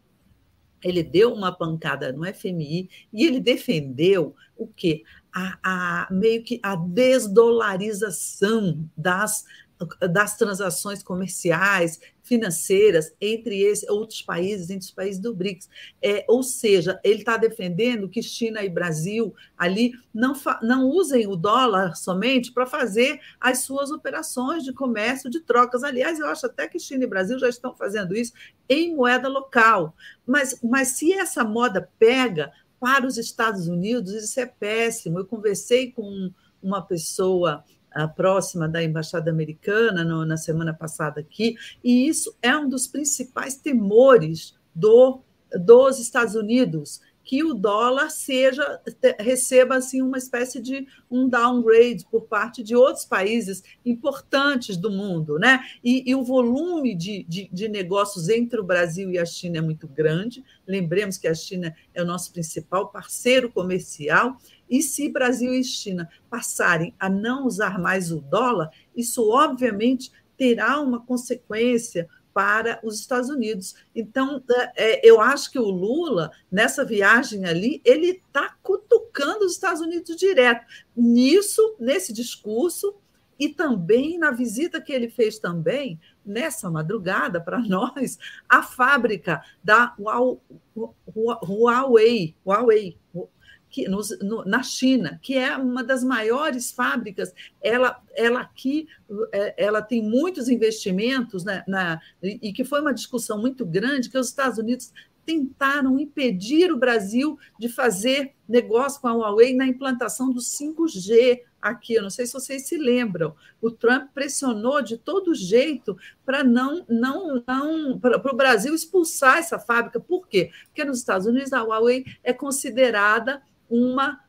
Ele deu uma pancada no FMI e ele defendeu o quê? A, a, meio que a desdolarização das das transações comerciais, financeiras entre esses outros países, entre os países do BRICS. É, ou seja, ele está defendendo que China e Brasil ali não, não usem o dólar somente para fazer as suas operações de comércio, de trocas. Aliás, eu acho até que China e Brasil já estão fazendo isso em moeda local. Mas, mas se essa moda pega para os Estados Unidos, isso é péssimo. Eu conversei com uma pessoa próxima da embaixada americana no, na semana passada aqui, e isso é um dos principais temores do, dos Estados Unidos, que o dólar seja receba assim uma espécie de um downgrade por parte de outros países importantes do mundo, né? E, e o volume de, de, de, negócios entre o Brasil e a China é muito grande. Lembremos que a China é o nosso principal parceiro comercial e se Brasil e China passarem a não usar mais o dólar, isso obviamente terá uma consequência para os Estados Unidos. Então, é, eu acho que o Lula, nessa viagem ali, ele está cutucando os Estados Unidos direto. Nisso, nesse discurso, e também na visita que ele fez também nessa madrugada para (laughs) nós a fábrica da Huawei, Huawei que, no, no, na China, que é uma das maiores fábricas. Ela, ela aqui é, ela tem muitos investimentos né, na, e que foi uma discussão muito grande que os Estados Unidos tentaram impedir o Brasil de fazer negócio com a Huawei na implantação do 5G aqui. Eu não sei se vocês se lembram. O Trump pressionou de todo jeito para não, não, não para o Brasil expulsar essa fábrica. Por quê? Porque nos Estados Unidos a Huawei é considerada uma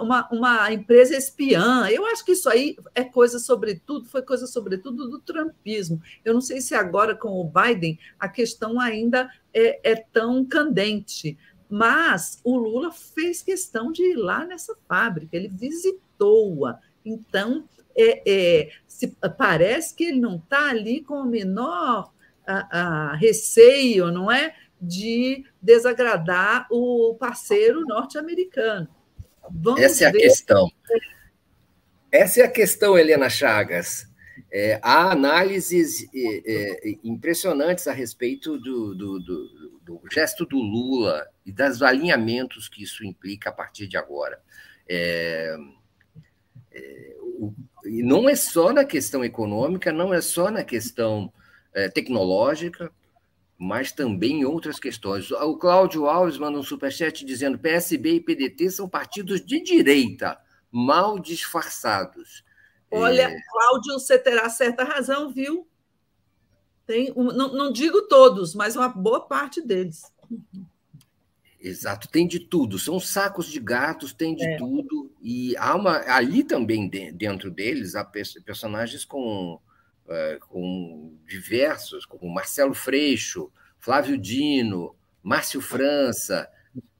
uma, uma empresa espiã. Eu acho que isso aí é coisa, sobretudo, foi coisa, sobretudo, do trumpismo. Eu não sei se agora, com o Biden, a questão ainda é, é tão candente. Mas o Lula fez questão de ir lá nessa fábrica, ele visitou-a. Então, é, é, se, parece que ele não está ali com o menor a, a receio, não é? De desagradar o parceiro norte-americano. Essa é a ver. questão. Essa é a questão, Helena Chagas. É, há análises é, é, impressionantes a respeito do, do, do, do, gesto do Lula e dos alinhamentos que isso implica a partir de agora. É, é, o, e não é só na questão econômica, não é só na questão é, tecnológica, mas também outras questões. O Cláudio Alves manda um superchat dizendo: PSB e PDT são partidos de direita, mal disfarçados. Olha, é... Cláudio, você terá certa razão, viu? Tem, não, não digo todos, mas uma boa parte deles. Exato, tem de tudo. São sacos de gatos, tem de é. tudo. E há uma ali também dentro deles há personagens com com diversos, como Marcelo Freixo, Flávio Dino, Márcio França,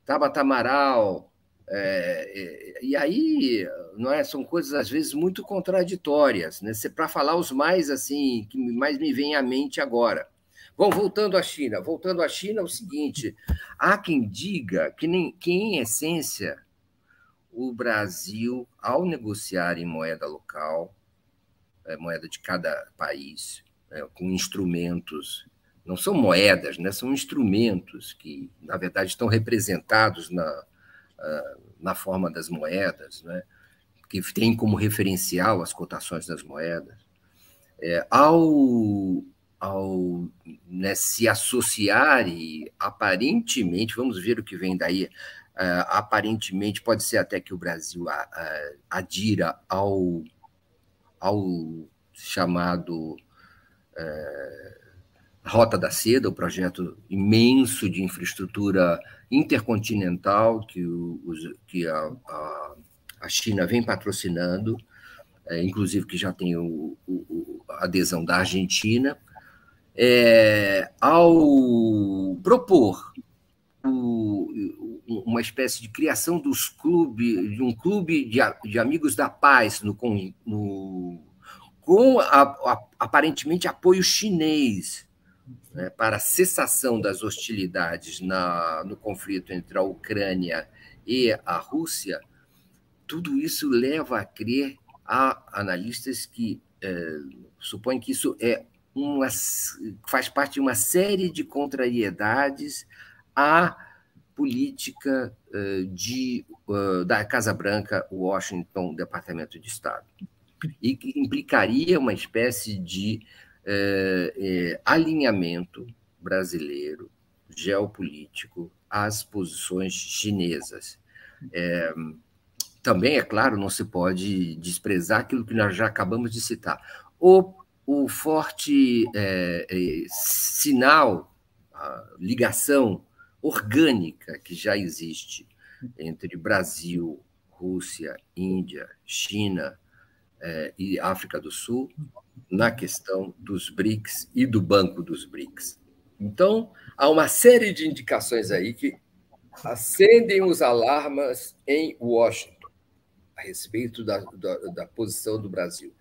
Tabata Amaral, é, é, e aí não é, são coisas às vezes muito contraditórias, né? Para falar os mais assim que mais me vem à mente agora. Bom, voltando à China, voltando à China, é o seguinte: há quem diga que, nem, que em essência o Brasil, ao negociar em moeda local, é, moeda de cada país, é, com instrumentos. Não são moedas, né? são instrumentos que, na verdade, estão representados na, na forma das moedas, né? que tem como referencial as cotações das moedas. É, ao ao né, se associar e aparentemente, vamos ver o que vem daí, uh, aparentemente pode ser até que o Brasil uh, adira ao ao chamado é, Rota da Seda, o projeto imenso de infraestrutura intercontinental que, o, que a, a, a, China vem patrocinando, é, inclusive que já tem o, o, a adesão da Argentina, é, ao propor uma espécie de criação dos clubes, de um clube de, de amigos da paz no, no com a, a, aparentemente apoio chinês né, para a cessação das hostilidades na, no conflito entre a Ucrânia e a Rússia, tudo isso leva a crer a analistas que é, supõem que isso é uma, faz parte de uma série de contrariedades à política uh, de, uh, da Casa Branca, Washington, Departamento de Estado, e que implicaria uma espécie de uh, alinhamento brasileiro, geopolítico, às posições chinesas. É, também, é claro, não se pode desprezar aquilo que nós já acabamos de citar. O, o forte é, é, sinal, ligação orgânica que já existe entre Brasil, Rússia, Índia, China eh, e África do Sul na questão dos BRICS e do Banco dos BRICS. Então, há uma série de indicações aí que acendem os alarmas em Washington a respeito da, da, da posição do Brasil.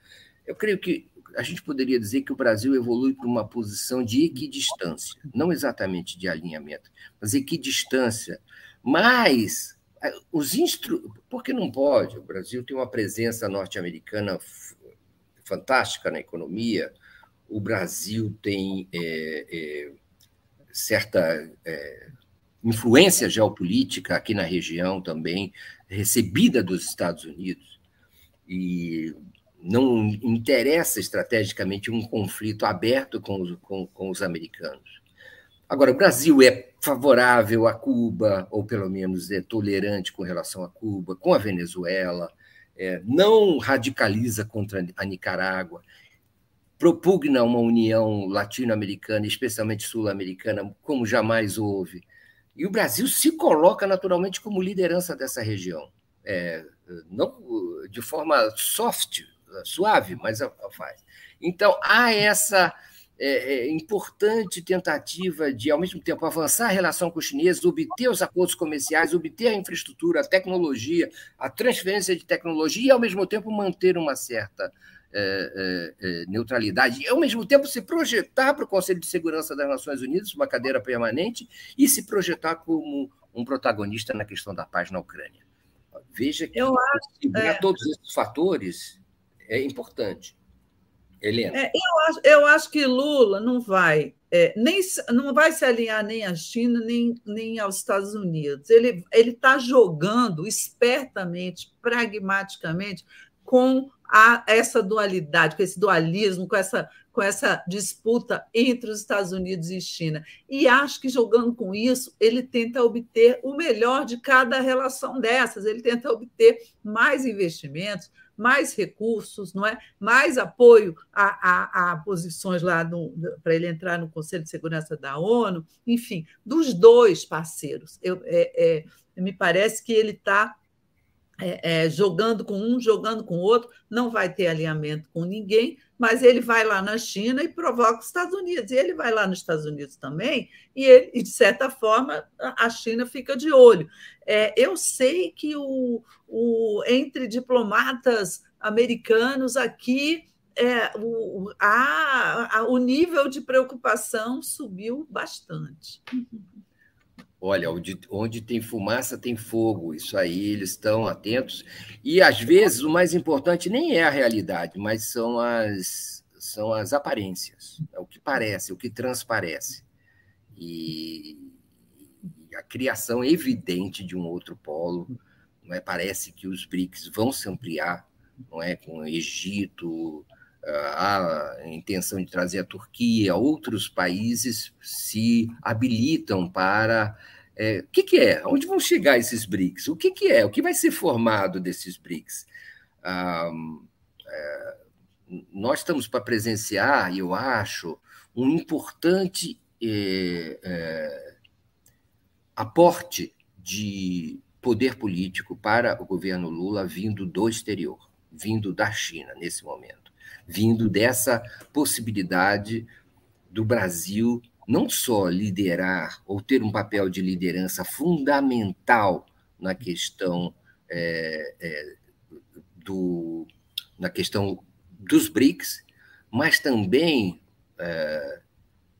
Eu creio que a gente poderia dizer que o Brasil evolui para uma posição de equidistância, não exatamente de alinhamento, mas equidistância. Mas os instru... por que não pode? O Brasil tem uma presença norte-americana fantástica na economia, o Brasil tem é, é, certa é, influência geopolítica aqui na região também, recebida dos Estados Unidos, e não interessa estrategicamente um conflito aberto com os, com, com os americanos. Agora, o Brasil é favorável a Cuba, ou pelo menos é tolerante com relação a Cuba, com a Venezuela, é, não radicaliza contra a Nicarágua, propugna uma união latino-americana, especialmente sul-americana, como jamais houve. E o Brasil se coloca naturalmente como liderança dessa região. É, não de forma soft, suave, mas faz. Então, há essa é, é, importante tentativa de, ao mesmo tempo, avançar a relação com os chineses, obter os acordos comerciais, obter a infraestrutura, a tecnologia, a transferência de tecnologia e, ao mesmo tempo, manter uma certa é, é, é neutralidade. E, ao mesmo tempo, se projetar para o Conselho de Segurança das Nações Unidas, uma cadeira permanente, e se projetar como um protagonista na questão da paz na Ucrânia. Veja que Eu acho, é. todos esses fatores é importante. Helena. É, eu, acho, eu acho que Lula não vai é, nem não vai se alinhar nem à China nem, nem aos Estados Unidos. Ele está jogando espertamente, pragmaticamente, com a, essa dualidade, com esse dualismo, com essa, com essa disputa entre os Estados Unidos e China. E acho que jogando com isso, ele tenta obter o melhor de cada relação dessas, ele tenta obter mais investimentos, mais recursos, não é? mais apoio a, a, a posições lá para ele entrar no Conselho de Segurança da ONU, enfim, dos dois parceiros. Eu, é, é, me parece que ele está é, é, jogando com um, jogando com o outro, não vai ter alinhamento com ninguém, mas ele vai lá na China e provoca os Estados Unidos. E ele vai lá nos Estados Unidos também, e, ele, e de certa forma, a China fica de olho. É, eu sei que o, o, entre diplomatas americanos aqui. É, o, a, a, o nível de preocupação subiu bastante. Olha, onde, onde tem fumaça tem fogo, isso aí eles estão atentos. E às vezes o mais importante nem é a realidade, mas são as, são as aparências, é o que parece, o que transparece. E, a criação evidente de um outro polo, não é? parece que os BRICS vão se ampliar, não é? com o Egito, a intenção de trazer a Turquia, outros países se habilitam para é, o que, que, é? Onde vão chegar esses BRICS? O que, que é? O que vai ser formado desses BRICS? Ah, é, nós estamos para presenciar, eu acho, um importante é, é, aporte de poder político para o governo Lula vindo do exterior, vindo da China nesse momento, vindo dessa possibilidade do Brasil não só liderar ou ter um papel de liderança fundamental na questão é, é, do, na questão dos BRICS, mas também é,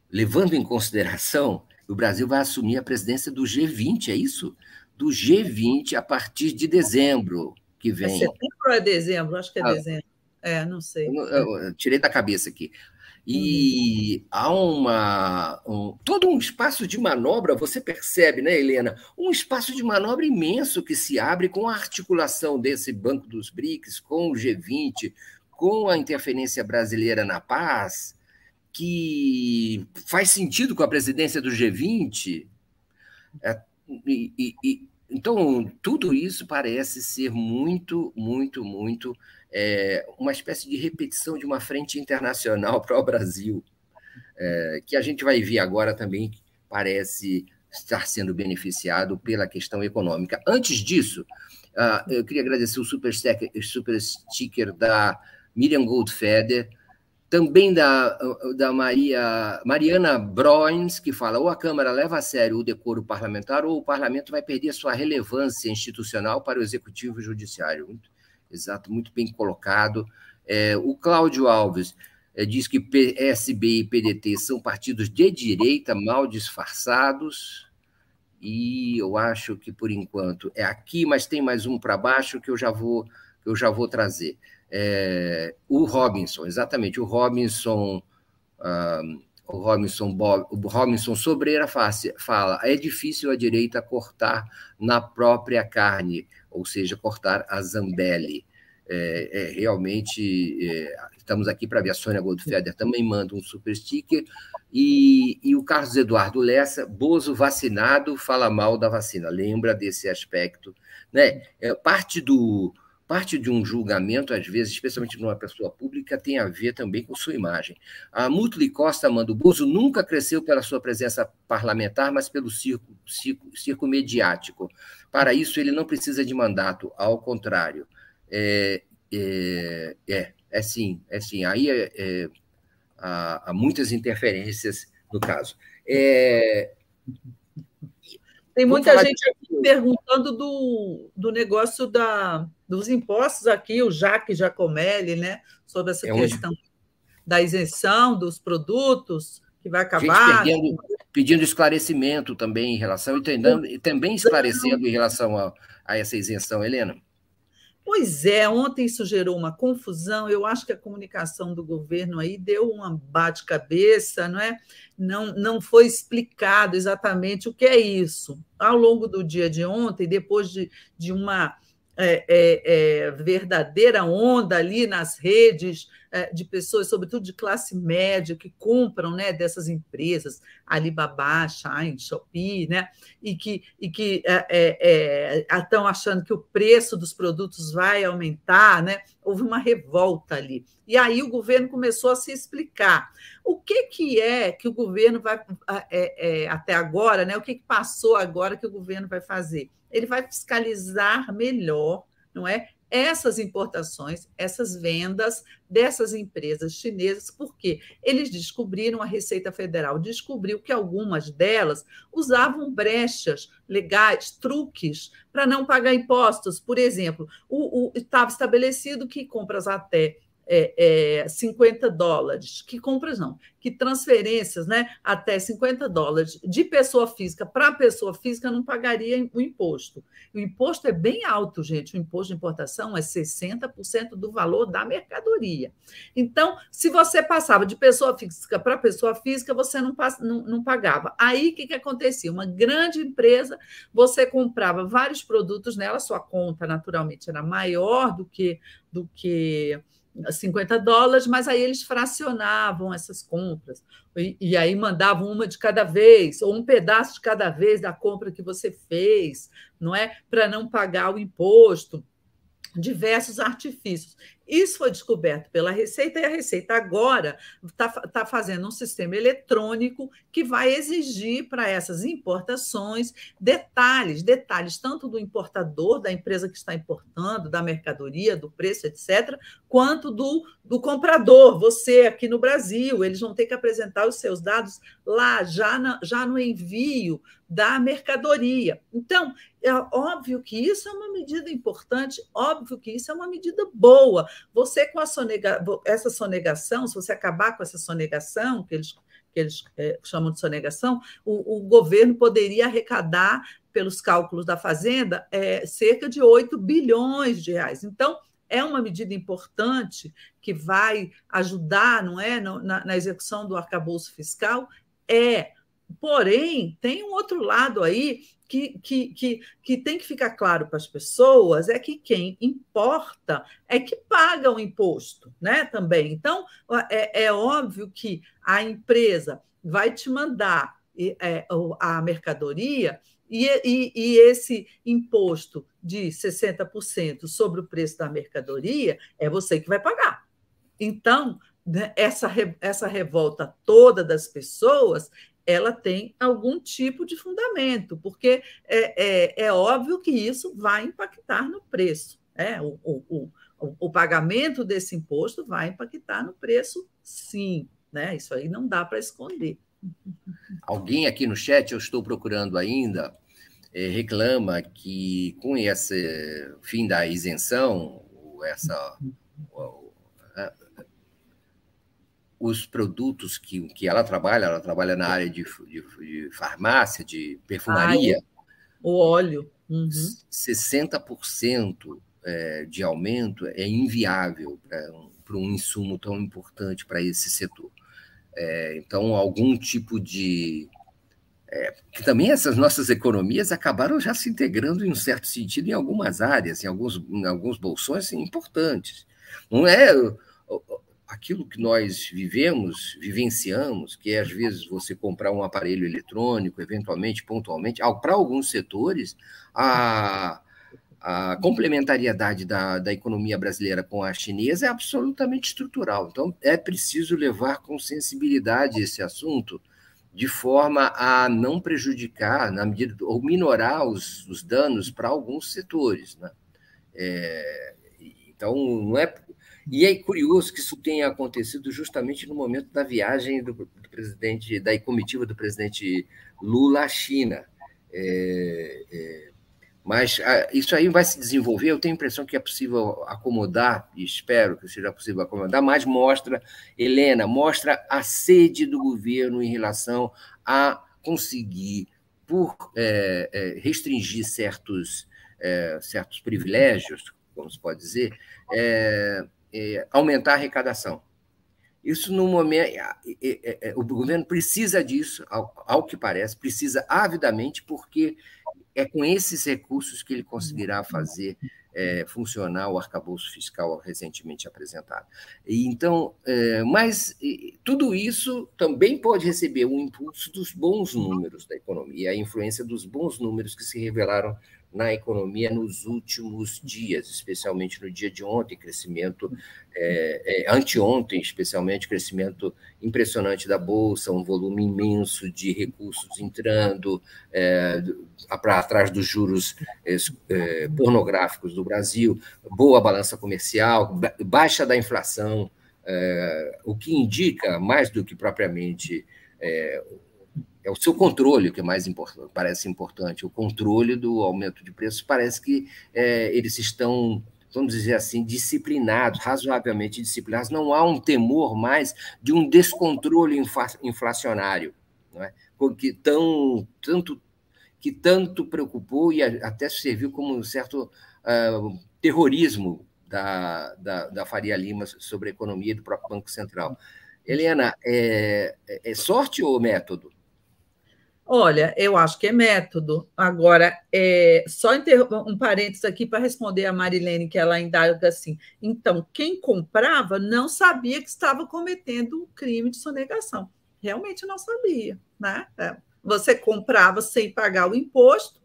levando em consideração o Brasil vai assumir a presidência do G20, é isso? Do G20 a partir de dezembro que vem. É setembro ou é dezembro? Acho que é ah, dezembro. É, não sei. Eu, eu, eu tirei da cabeça aqui. E uhum. há uma, um, todo um espaço de manobra, você percebe, né, Helena? Um espaço de manobra imenso que se abre com a articulação desse Banco dos BRICS, com o G20, com a interferência brasileira na paz, que faz sentido com a presidência do G20. É, e, e, então, tudo isso parece ser muito, muito, muito é, uma espécie de repetição de uma frente internacional (laughs) para o Brasil, é, que a gente vai ver agora também, parece estar sendo beneficiado pela questão econômica. Antes disso, uh, eu queria agradecer o super, super sticker da Miriam Goldfeder, também da, da Maria, Mariana Broins, que fala: ou a Câmara leva a sério o decoro parlamentar, ou o parlamento vai perder sua relevância institucional para o executivo e o judiciário. Muito, exato, muito bem colocado. É, o Cláudio Alves é, diz que PSB e PDT são partidos de direita mal disfarçados, e eu acho que, por enquanto, é aqui, mas tem mais um para baixo que eu já vou eu já vou trazer. É, o Robinson, exatamente, o Robinson. Uh, o Robinson, Bob, o Robinson Sobreira fala: é difícil a direita cortar na própria carne, ou seja, cortar a Zambelli. É, é, realmente é, estamos aqui para ver. A Sônia Goldfeder também manda um super sticker. E, e o Carlos Eduardo Lessa, Bozo vacinado, fala mal da vacina. Lembra desse aspecto. Né? É, parte do, parte de um julgamento, às vezes, especialmente numa pessoa pública, tem a ver também com sua imagem. A Mutli Costa manda: o Bozo nunca cresceu pela sua presença parlamentar, mas pelo circo, circo, circo mediático. Para isso, ele não precisa de mandato, ao contrário. É, é, é, é sim, é sim. Aí é, é, há, há, muitas interferências no caso. É, tem muita gente de... aqui perguntando do, do negócio da, dos impostos aqui, o Jaque Giacomelli, né, sobre essa é questão onde... da isenção dos produtos, que vai acabar. Pedindo, pedindo, esclarecimento também em relação, e, tentando, e também esclarecendo em relação a, a essa isenção, Helena. Pois é, ontem isso gerou uma confusão. Eu acho que a comunicação do governo aí deu um bate-cabeça, não é? Não, não foi explicado exatamente o que é isso. Ao longo do dia de ontem, depois de, de uma é, é, é, verdadeira onda ali nas redes é, de pessoas, sobretudo de classe média, que compram né, dessas empresas, Alibaba, Shine, Shopee, né, e que, e que estão é, achando que o preço dos produtos vai aumentar, né, houve uma revolta ali. E aí o governo começou a se explicar. O que, que é que o governo vai, até agora, né, o que, que passou agora que o governo vai fazer? Ele vai fiscalizar melhor, não é? Essas importações, essas vendas dessas empresas chinesas, porque eles descobriram, a Receita Federal descobriu que algumas delas usavam brechas legais, truques, para não pagar impostos. Por exemplo, estava estabelecido que compras até é, é, 50 dólares, que compras não, que transferências né, até 50 dólares de pessoa física para pessoa física não pagaria o imposto. O imposto é bem alto, gente. O imposto de importação é 60% do valor da mercadoria. Então, se você passava de pessoa física para pessoa física, você não, não, não pagava. Aí o que, que acontecia? Uma grande empresa, você comprava vários produtos nela, sua conta naturalmente era maior do que do que 50 dólares, mas aí eles fracionavam essas compras. E, e, aí mandavam uma de cada vez, ou um pedaço de cada vez da compra que você fez, não é? Para não pagar o imposto diversos artifícios. Isso foi descoberto pela Receita, e a Receita agora está tá fazendo um sistema eletrônico que vai exigir para essas importações detalhes, detalhes tanto do importador, da empresa que está importando, da mercadoria, do preço, etc., quanto do, do comprador, você aqui no Brasil. Eles vão ter que apresentar os seus dados lá, já, na, já no envio da mercadoria. Então, é óbvio que isso é uma medida importante, óbvio que isso é uma medida boa. Você, com sonega, essa sonegação, se você acabar com essa sonegação, que eles, que eles é, chamam de sonegação, o, o, governo poderia arrecadar, pelos cálculos da Fazenda, é, cerca de 8 bilhões de reais. Então, é uma medida importante que vai ajudar, não é, na, na execução do arcabouço fiscal? É. Porém, tem um outro lado aí que, que, que, que tem que ficar claro para as pessoas é que quem importa é que paga o imposto, né? Também. Então, é, é óbvio que a empresa vai te mandar é, a mercadoria e, e, e, esse imposto de 60% sobre o preço da mercadoria é você que vai pagar. Então, né, essa, essa revolta toda das pessoas ela tem algum tipo de fundamento, porque é, é, é óbvio que isso vai impactar no preço. Né? O, o, o, o, pagamento desse imposto vai impactar no preço, sim. Né? Isso aí não dá para esconder. Alguém aqui no chat, eu estou procurando ainda, é, reclama que com esse fim da isenção, essa os produtos que, que ela trabalha, ela trabalha na área de, de, de farmácia, de perfumaria. Ai, o óleo. Uhum. 60% é, de aumento é inviável para um insumo tão importante para esse setor. É, então, algum tipo de. É, que também essas nossas economias acabaram já se integrando, em um certo sentido, em algumas áreas, em alguns, em alguns bolsões importantes. Não é aquilo que nós vivemos, vivenciamos, que é, às vezes, você comprar um aparelho eletrônico, eventualmente, pontualmente, para alguns setores, a a complementariedade da, da economia brasileira com a chinesa é absolutamente estrutural. Então, é preciso levar com sensibilidade esse assunto, de forma a não prejudicar, na medida ou minorar os, os danos para alguns setores. Né? É, então, não é. E é curioso que isso tenha acontecido justamente no momento da viagem do, do presidente, da comitiva do presidente Lula à China. É, é, mas ah, isso aí vai se desenvolver. Eu tenho a impressão que é possível acomodar, e espero que seja possível acomodar, mas mostra, Helena, mostra a sede do governo em relação a conseguir, por é, é, restringir certos, é, certos privilégios, como se pode dizer, é, é, aumentar a arrecadação. Isso no momento. É, o governo precisa disso, ao, ao que parece, precisa avidamente, porque é com esses recursos que ele conseguirá fazer é, funcionar o arcabouço fiscal recentemente apresentado. E, então, é, mas tudo isso também pode receber um impulso dos bons números da economia, a influência dos bons números que se revelaram na economia nos últimos dias, especialmente no dia de ontem, crescimento, é, é, anteontem, especialmente, crescimento impressionante da Bolsa, um volume imenso de recursos entrando é, para trás dos juros é, é, pornográficos do Brasil, boa balança comercial, baixa da inflação, é, o que indica, mais do que propriamente é o seu controle que é mais importante, parece importante. O controle do aumento de preços parece que é, eles estão, vamos dizer assim, disciplinados, razoavelmente disciplinados. Não há um temor mais de um descontrole inflacionário, não é? que tão tanto que tanto preocupou e até serviu como um certo uh, terrorismo da, da, da Faria Lima sobre a economia e do próprio Banco Central. Helena, é, é sorte ou método? Olha, eu acho que é método. Agora, é, só um parênteses aqui para responder a Marilene, que ela indaga assim. Então, quem comprava não sabia que estava cometendo um crime de sonegação. Realmente não sabia. Né? É, você comprava sem pagar o imposto,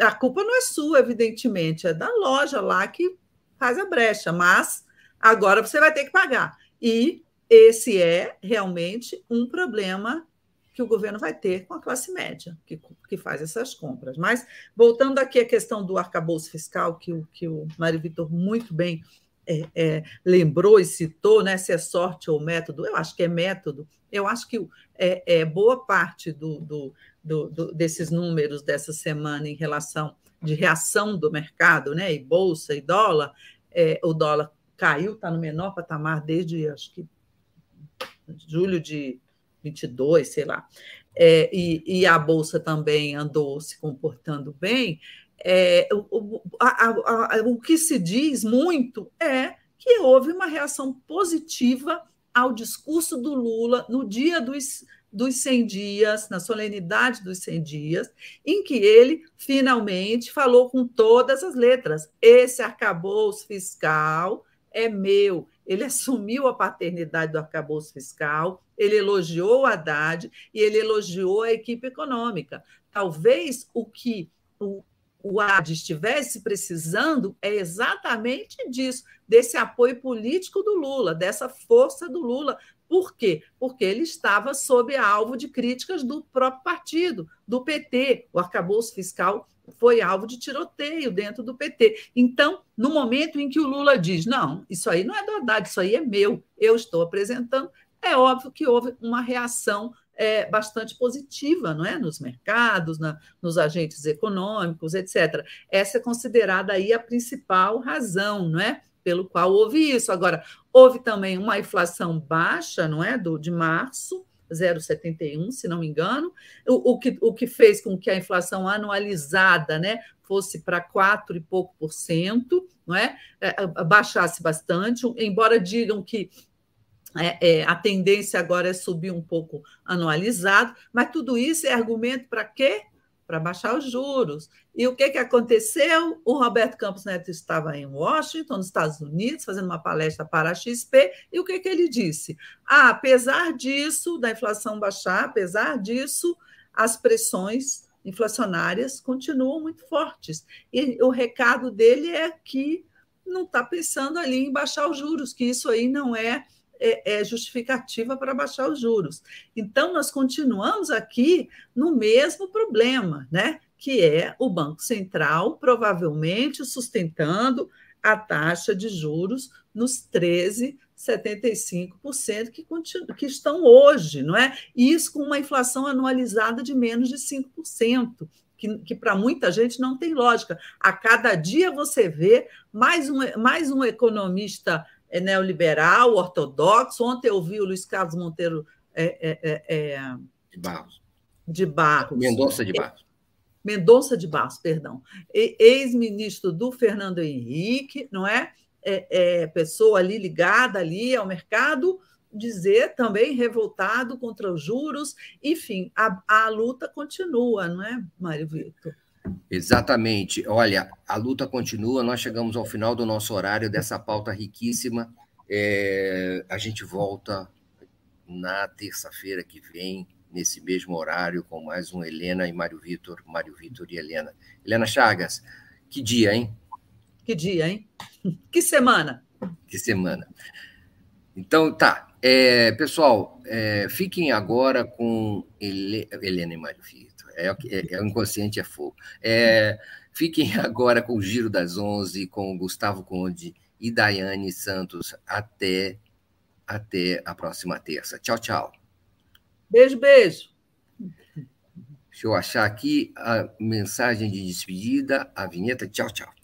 a culpa não é sua, evidentemente, é da loja lá que faz a brecha, mas agora você vai ter que pagar. E esse é realmente um problema que o governo vai ter com a classe média, que, que faz essas compras. Mas, voltando aqui à questão do arcabouço fiscal, que o, que o Mário Vitor muito bem é, é, lembrou e citou, né, se é sorte ou método, eu acho que é método. Eu acho que é, é boa parte do, do, do, do, desses números dessa semana em relação de reação do mercado, né, e bolsa e dólar, é, o dólar caiu, está no menor patamar desde acho que julho de 22, sei lá, é, e, e, a Bolsa também andou se comportando bem, é, o, a, a, a, o que se diz muito é que houve uma reação positiva ao discurso do Lula no dia dos, dos 100 dias, na solenidade dos 100 dias, em que ele finalmente falou com todas as letras: esse arcabouço fiscal é meu, ele assumiu a paternidade do arcabouço fiscal, ele elogiou o Haddad e ele elogiou a equipe econômica. Talvez o que o, o Haddad estivesse precisando é exatamente disso, desse apoio político do Lula, dessa força do Lula. Por quê? Porque ele estava sob alvo de críticas do próprio partido, do PT. O arcabouço fiscal foi alvo de tiroteio dentro do PT. Então, no momento em que o Lula diz: não, isso aí não é do Haddad, isso aí é meu, eu estou apresentando, é óbvio que houve uma reação é, bastante positiva não é? nos mercados, na, nos agentes econômicos, etc. Essa é considerada aí a principal razão, não é? Pelo qual houve isso. Agora, houve também uma inflação baixa, não é? Do, de março, 0,71, se não me engano, o, o, que, o que fez com que a inflação anualizada né, fosse para 4 e pouco por cento, não é? é? baixasse bastante, embora digam que é, é, a tendência agora é subir um pouco anualizado, mas tudo isso é argumento para quê? Para baixar os juros. E o que, que aconteceu? O Roberto Campos Neto estava em Washington, nos Estados Unidos, fazendo uma palestra para a XP, e o que, que ele disse? Ah, apesar disso, da inflação baixar, apesar disso, as pressões inflacionárias continuam muito fortes. E o recado dele é que não está pensando ali em baixar os juros, que isso aí não é é, é justificativa para baixar os juros. Então, nós continuamos aqui no mesmo problema, né? que é o Banco Central provavelmente sustentando a taxa de juros nos 13,75% que, que estão hoje, não é? Isso com uma inflação anualizada de menos de 5%. Que, que para muita gente não tem lógica. A cada dia você vê mais um, mais um economista neoliberal, ortodoxo. Ontem eu vi o Luiz Carlos Monteiro é, é, é, é de Barros. De Barros. Mendonça de Barros. Mendonça de Barros, perdão. Ex-ministro do Fernando Henrique, não é? é? Pessoa ali ligada ali ao mercado, dizer também revoltado contra os juros. Enfim, a, a luta continua, não é, Mário Vitor? Exatamente. Olha, a luta continua, nós chegamos ao final do nosso horário dessa pauta riquíssima. É, a gente volta na terça-feira que vem, nesse mesmo horário, com mais um Helena e Mário Vitor, Mário Vitor e Helena. Helena Chagas, que dia, hein? Que dia, hein? (laughs) Que semana! Que semana. Então, tá. É, pessoal, é, fiquem agora com Helena e Mário Vitor é, é, é, o inconsciente é fogo. É, fiquem (laughs) agora com o Giro das Onze, com Gustavo Conde e Daiane Santos. Até, até a próxima terça. Tchau, tchau. Beijo, beijo. Deixa eu achar aqui a mensagem de despedida, a vinheta. Tchau, tchau.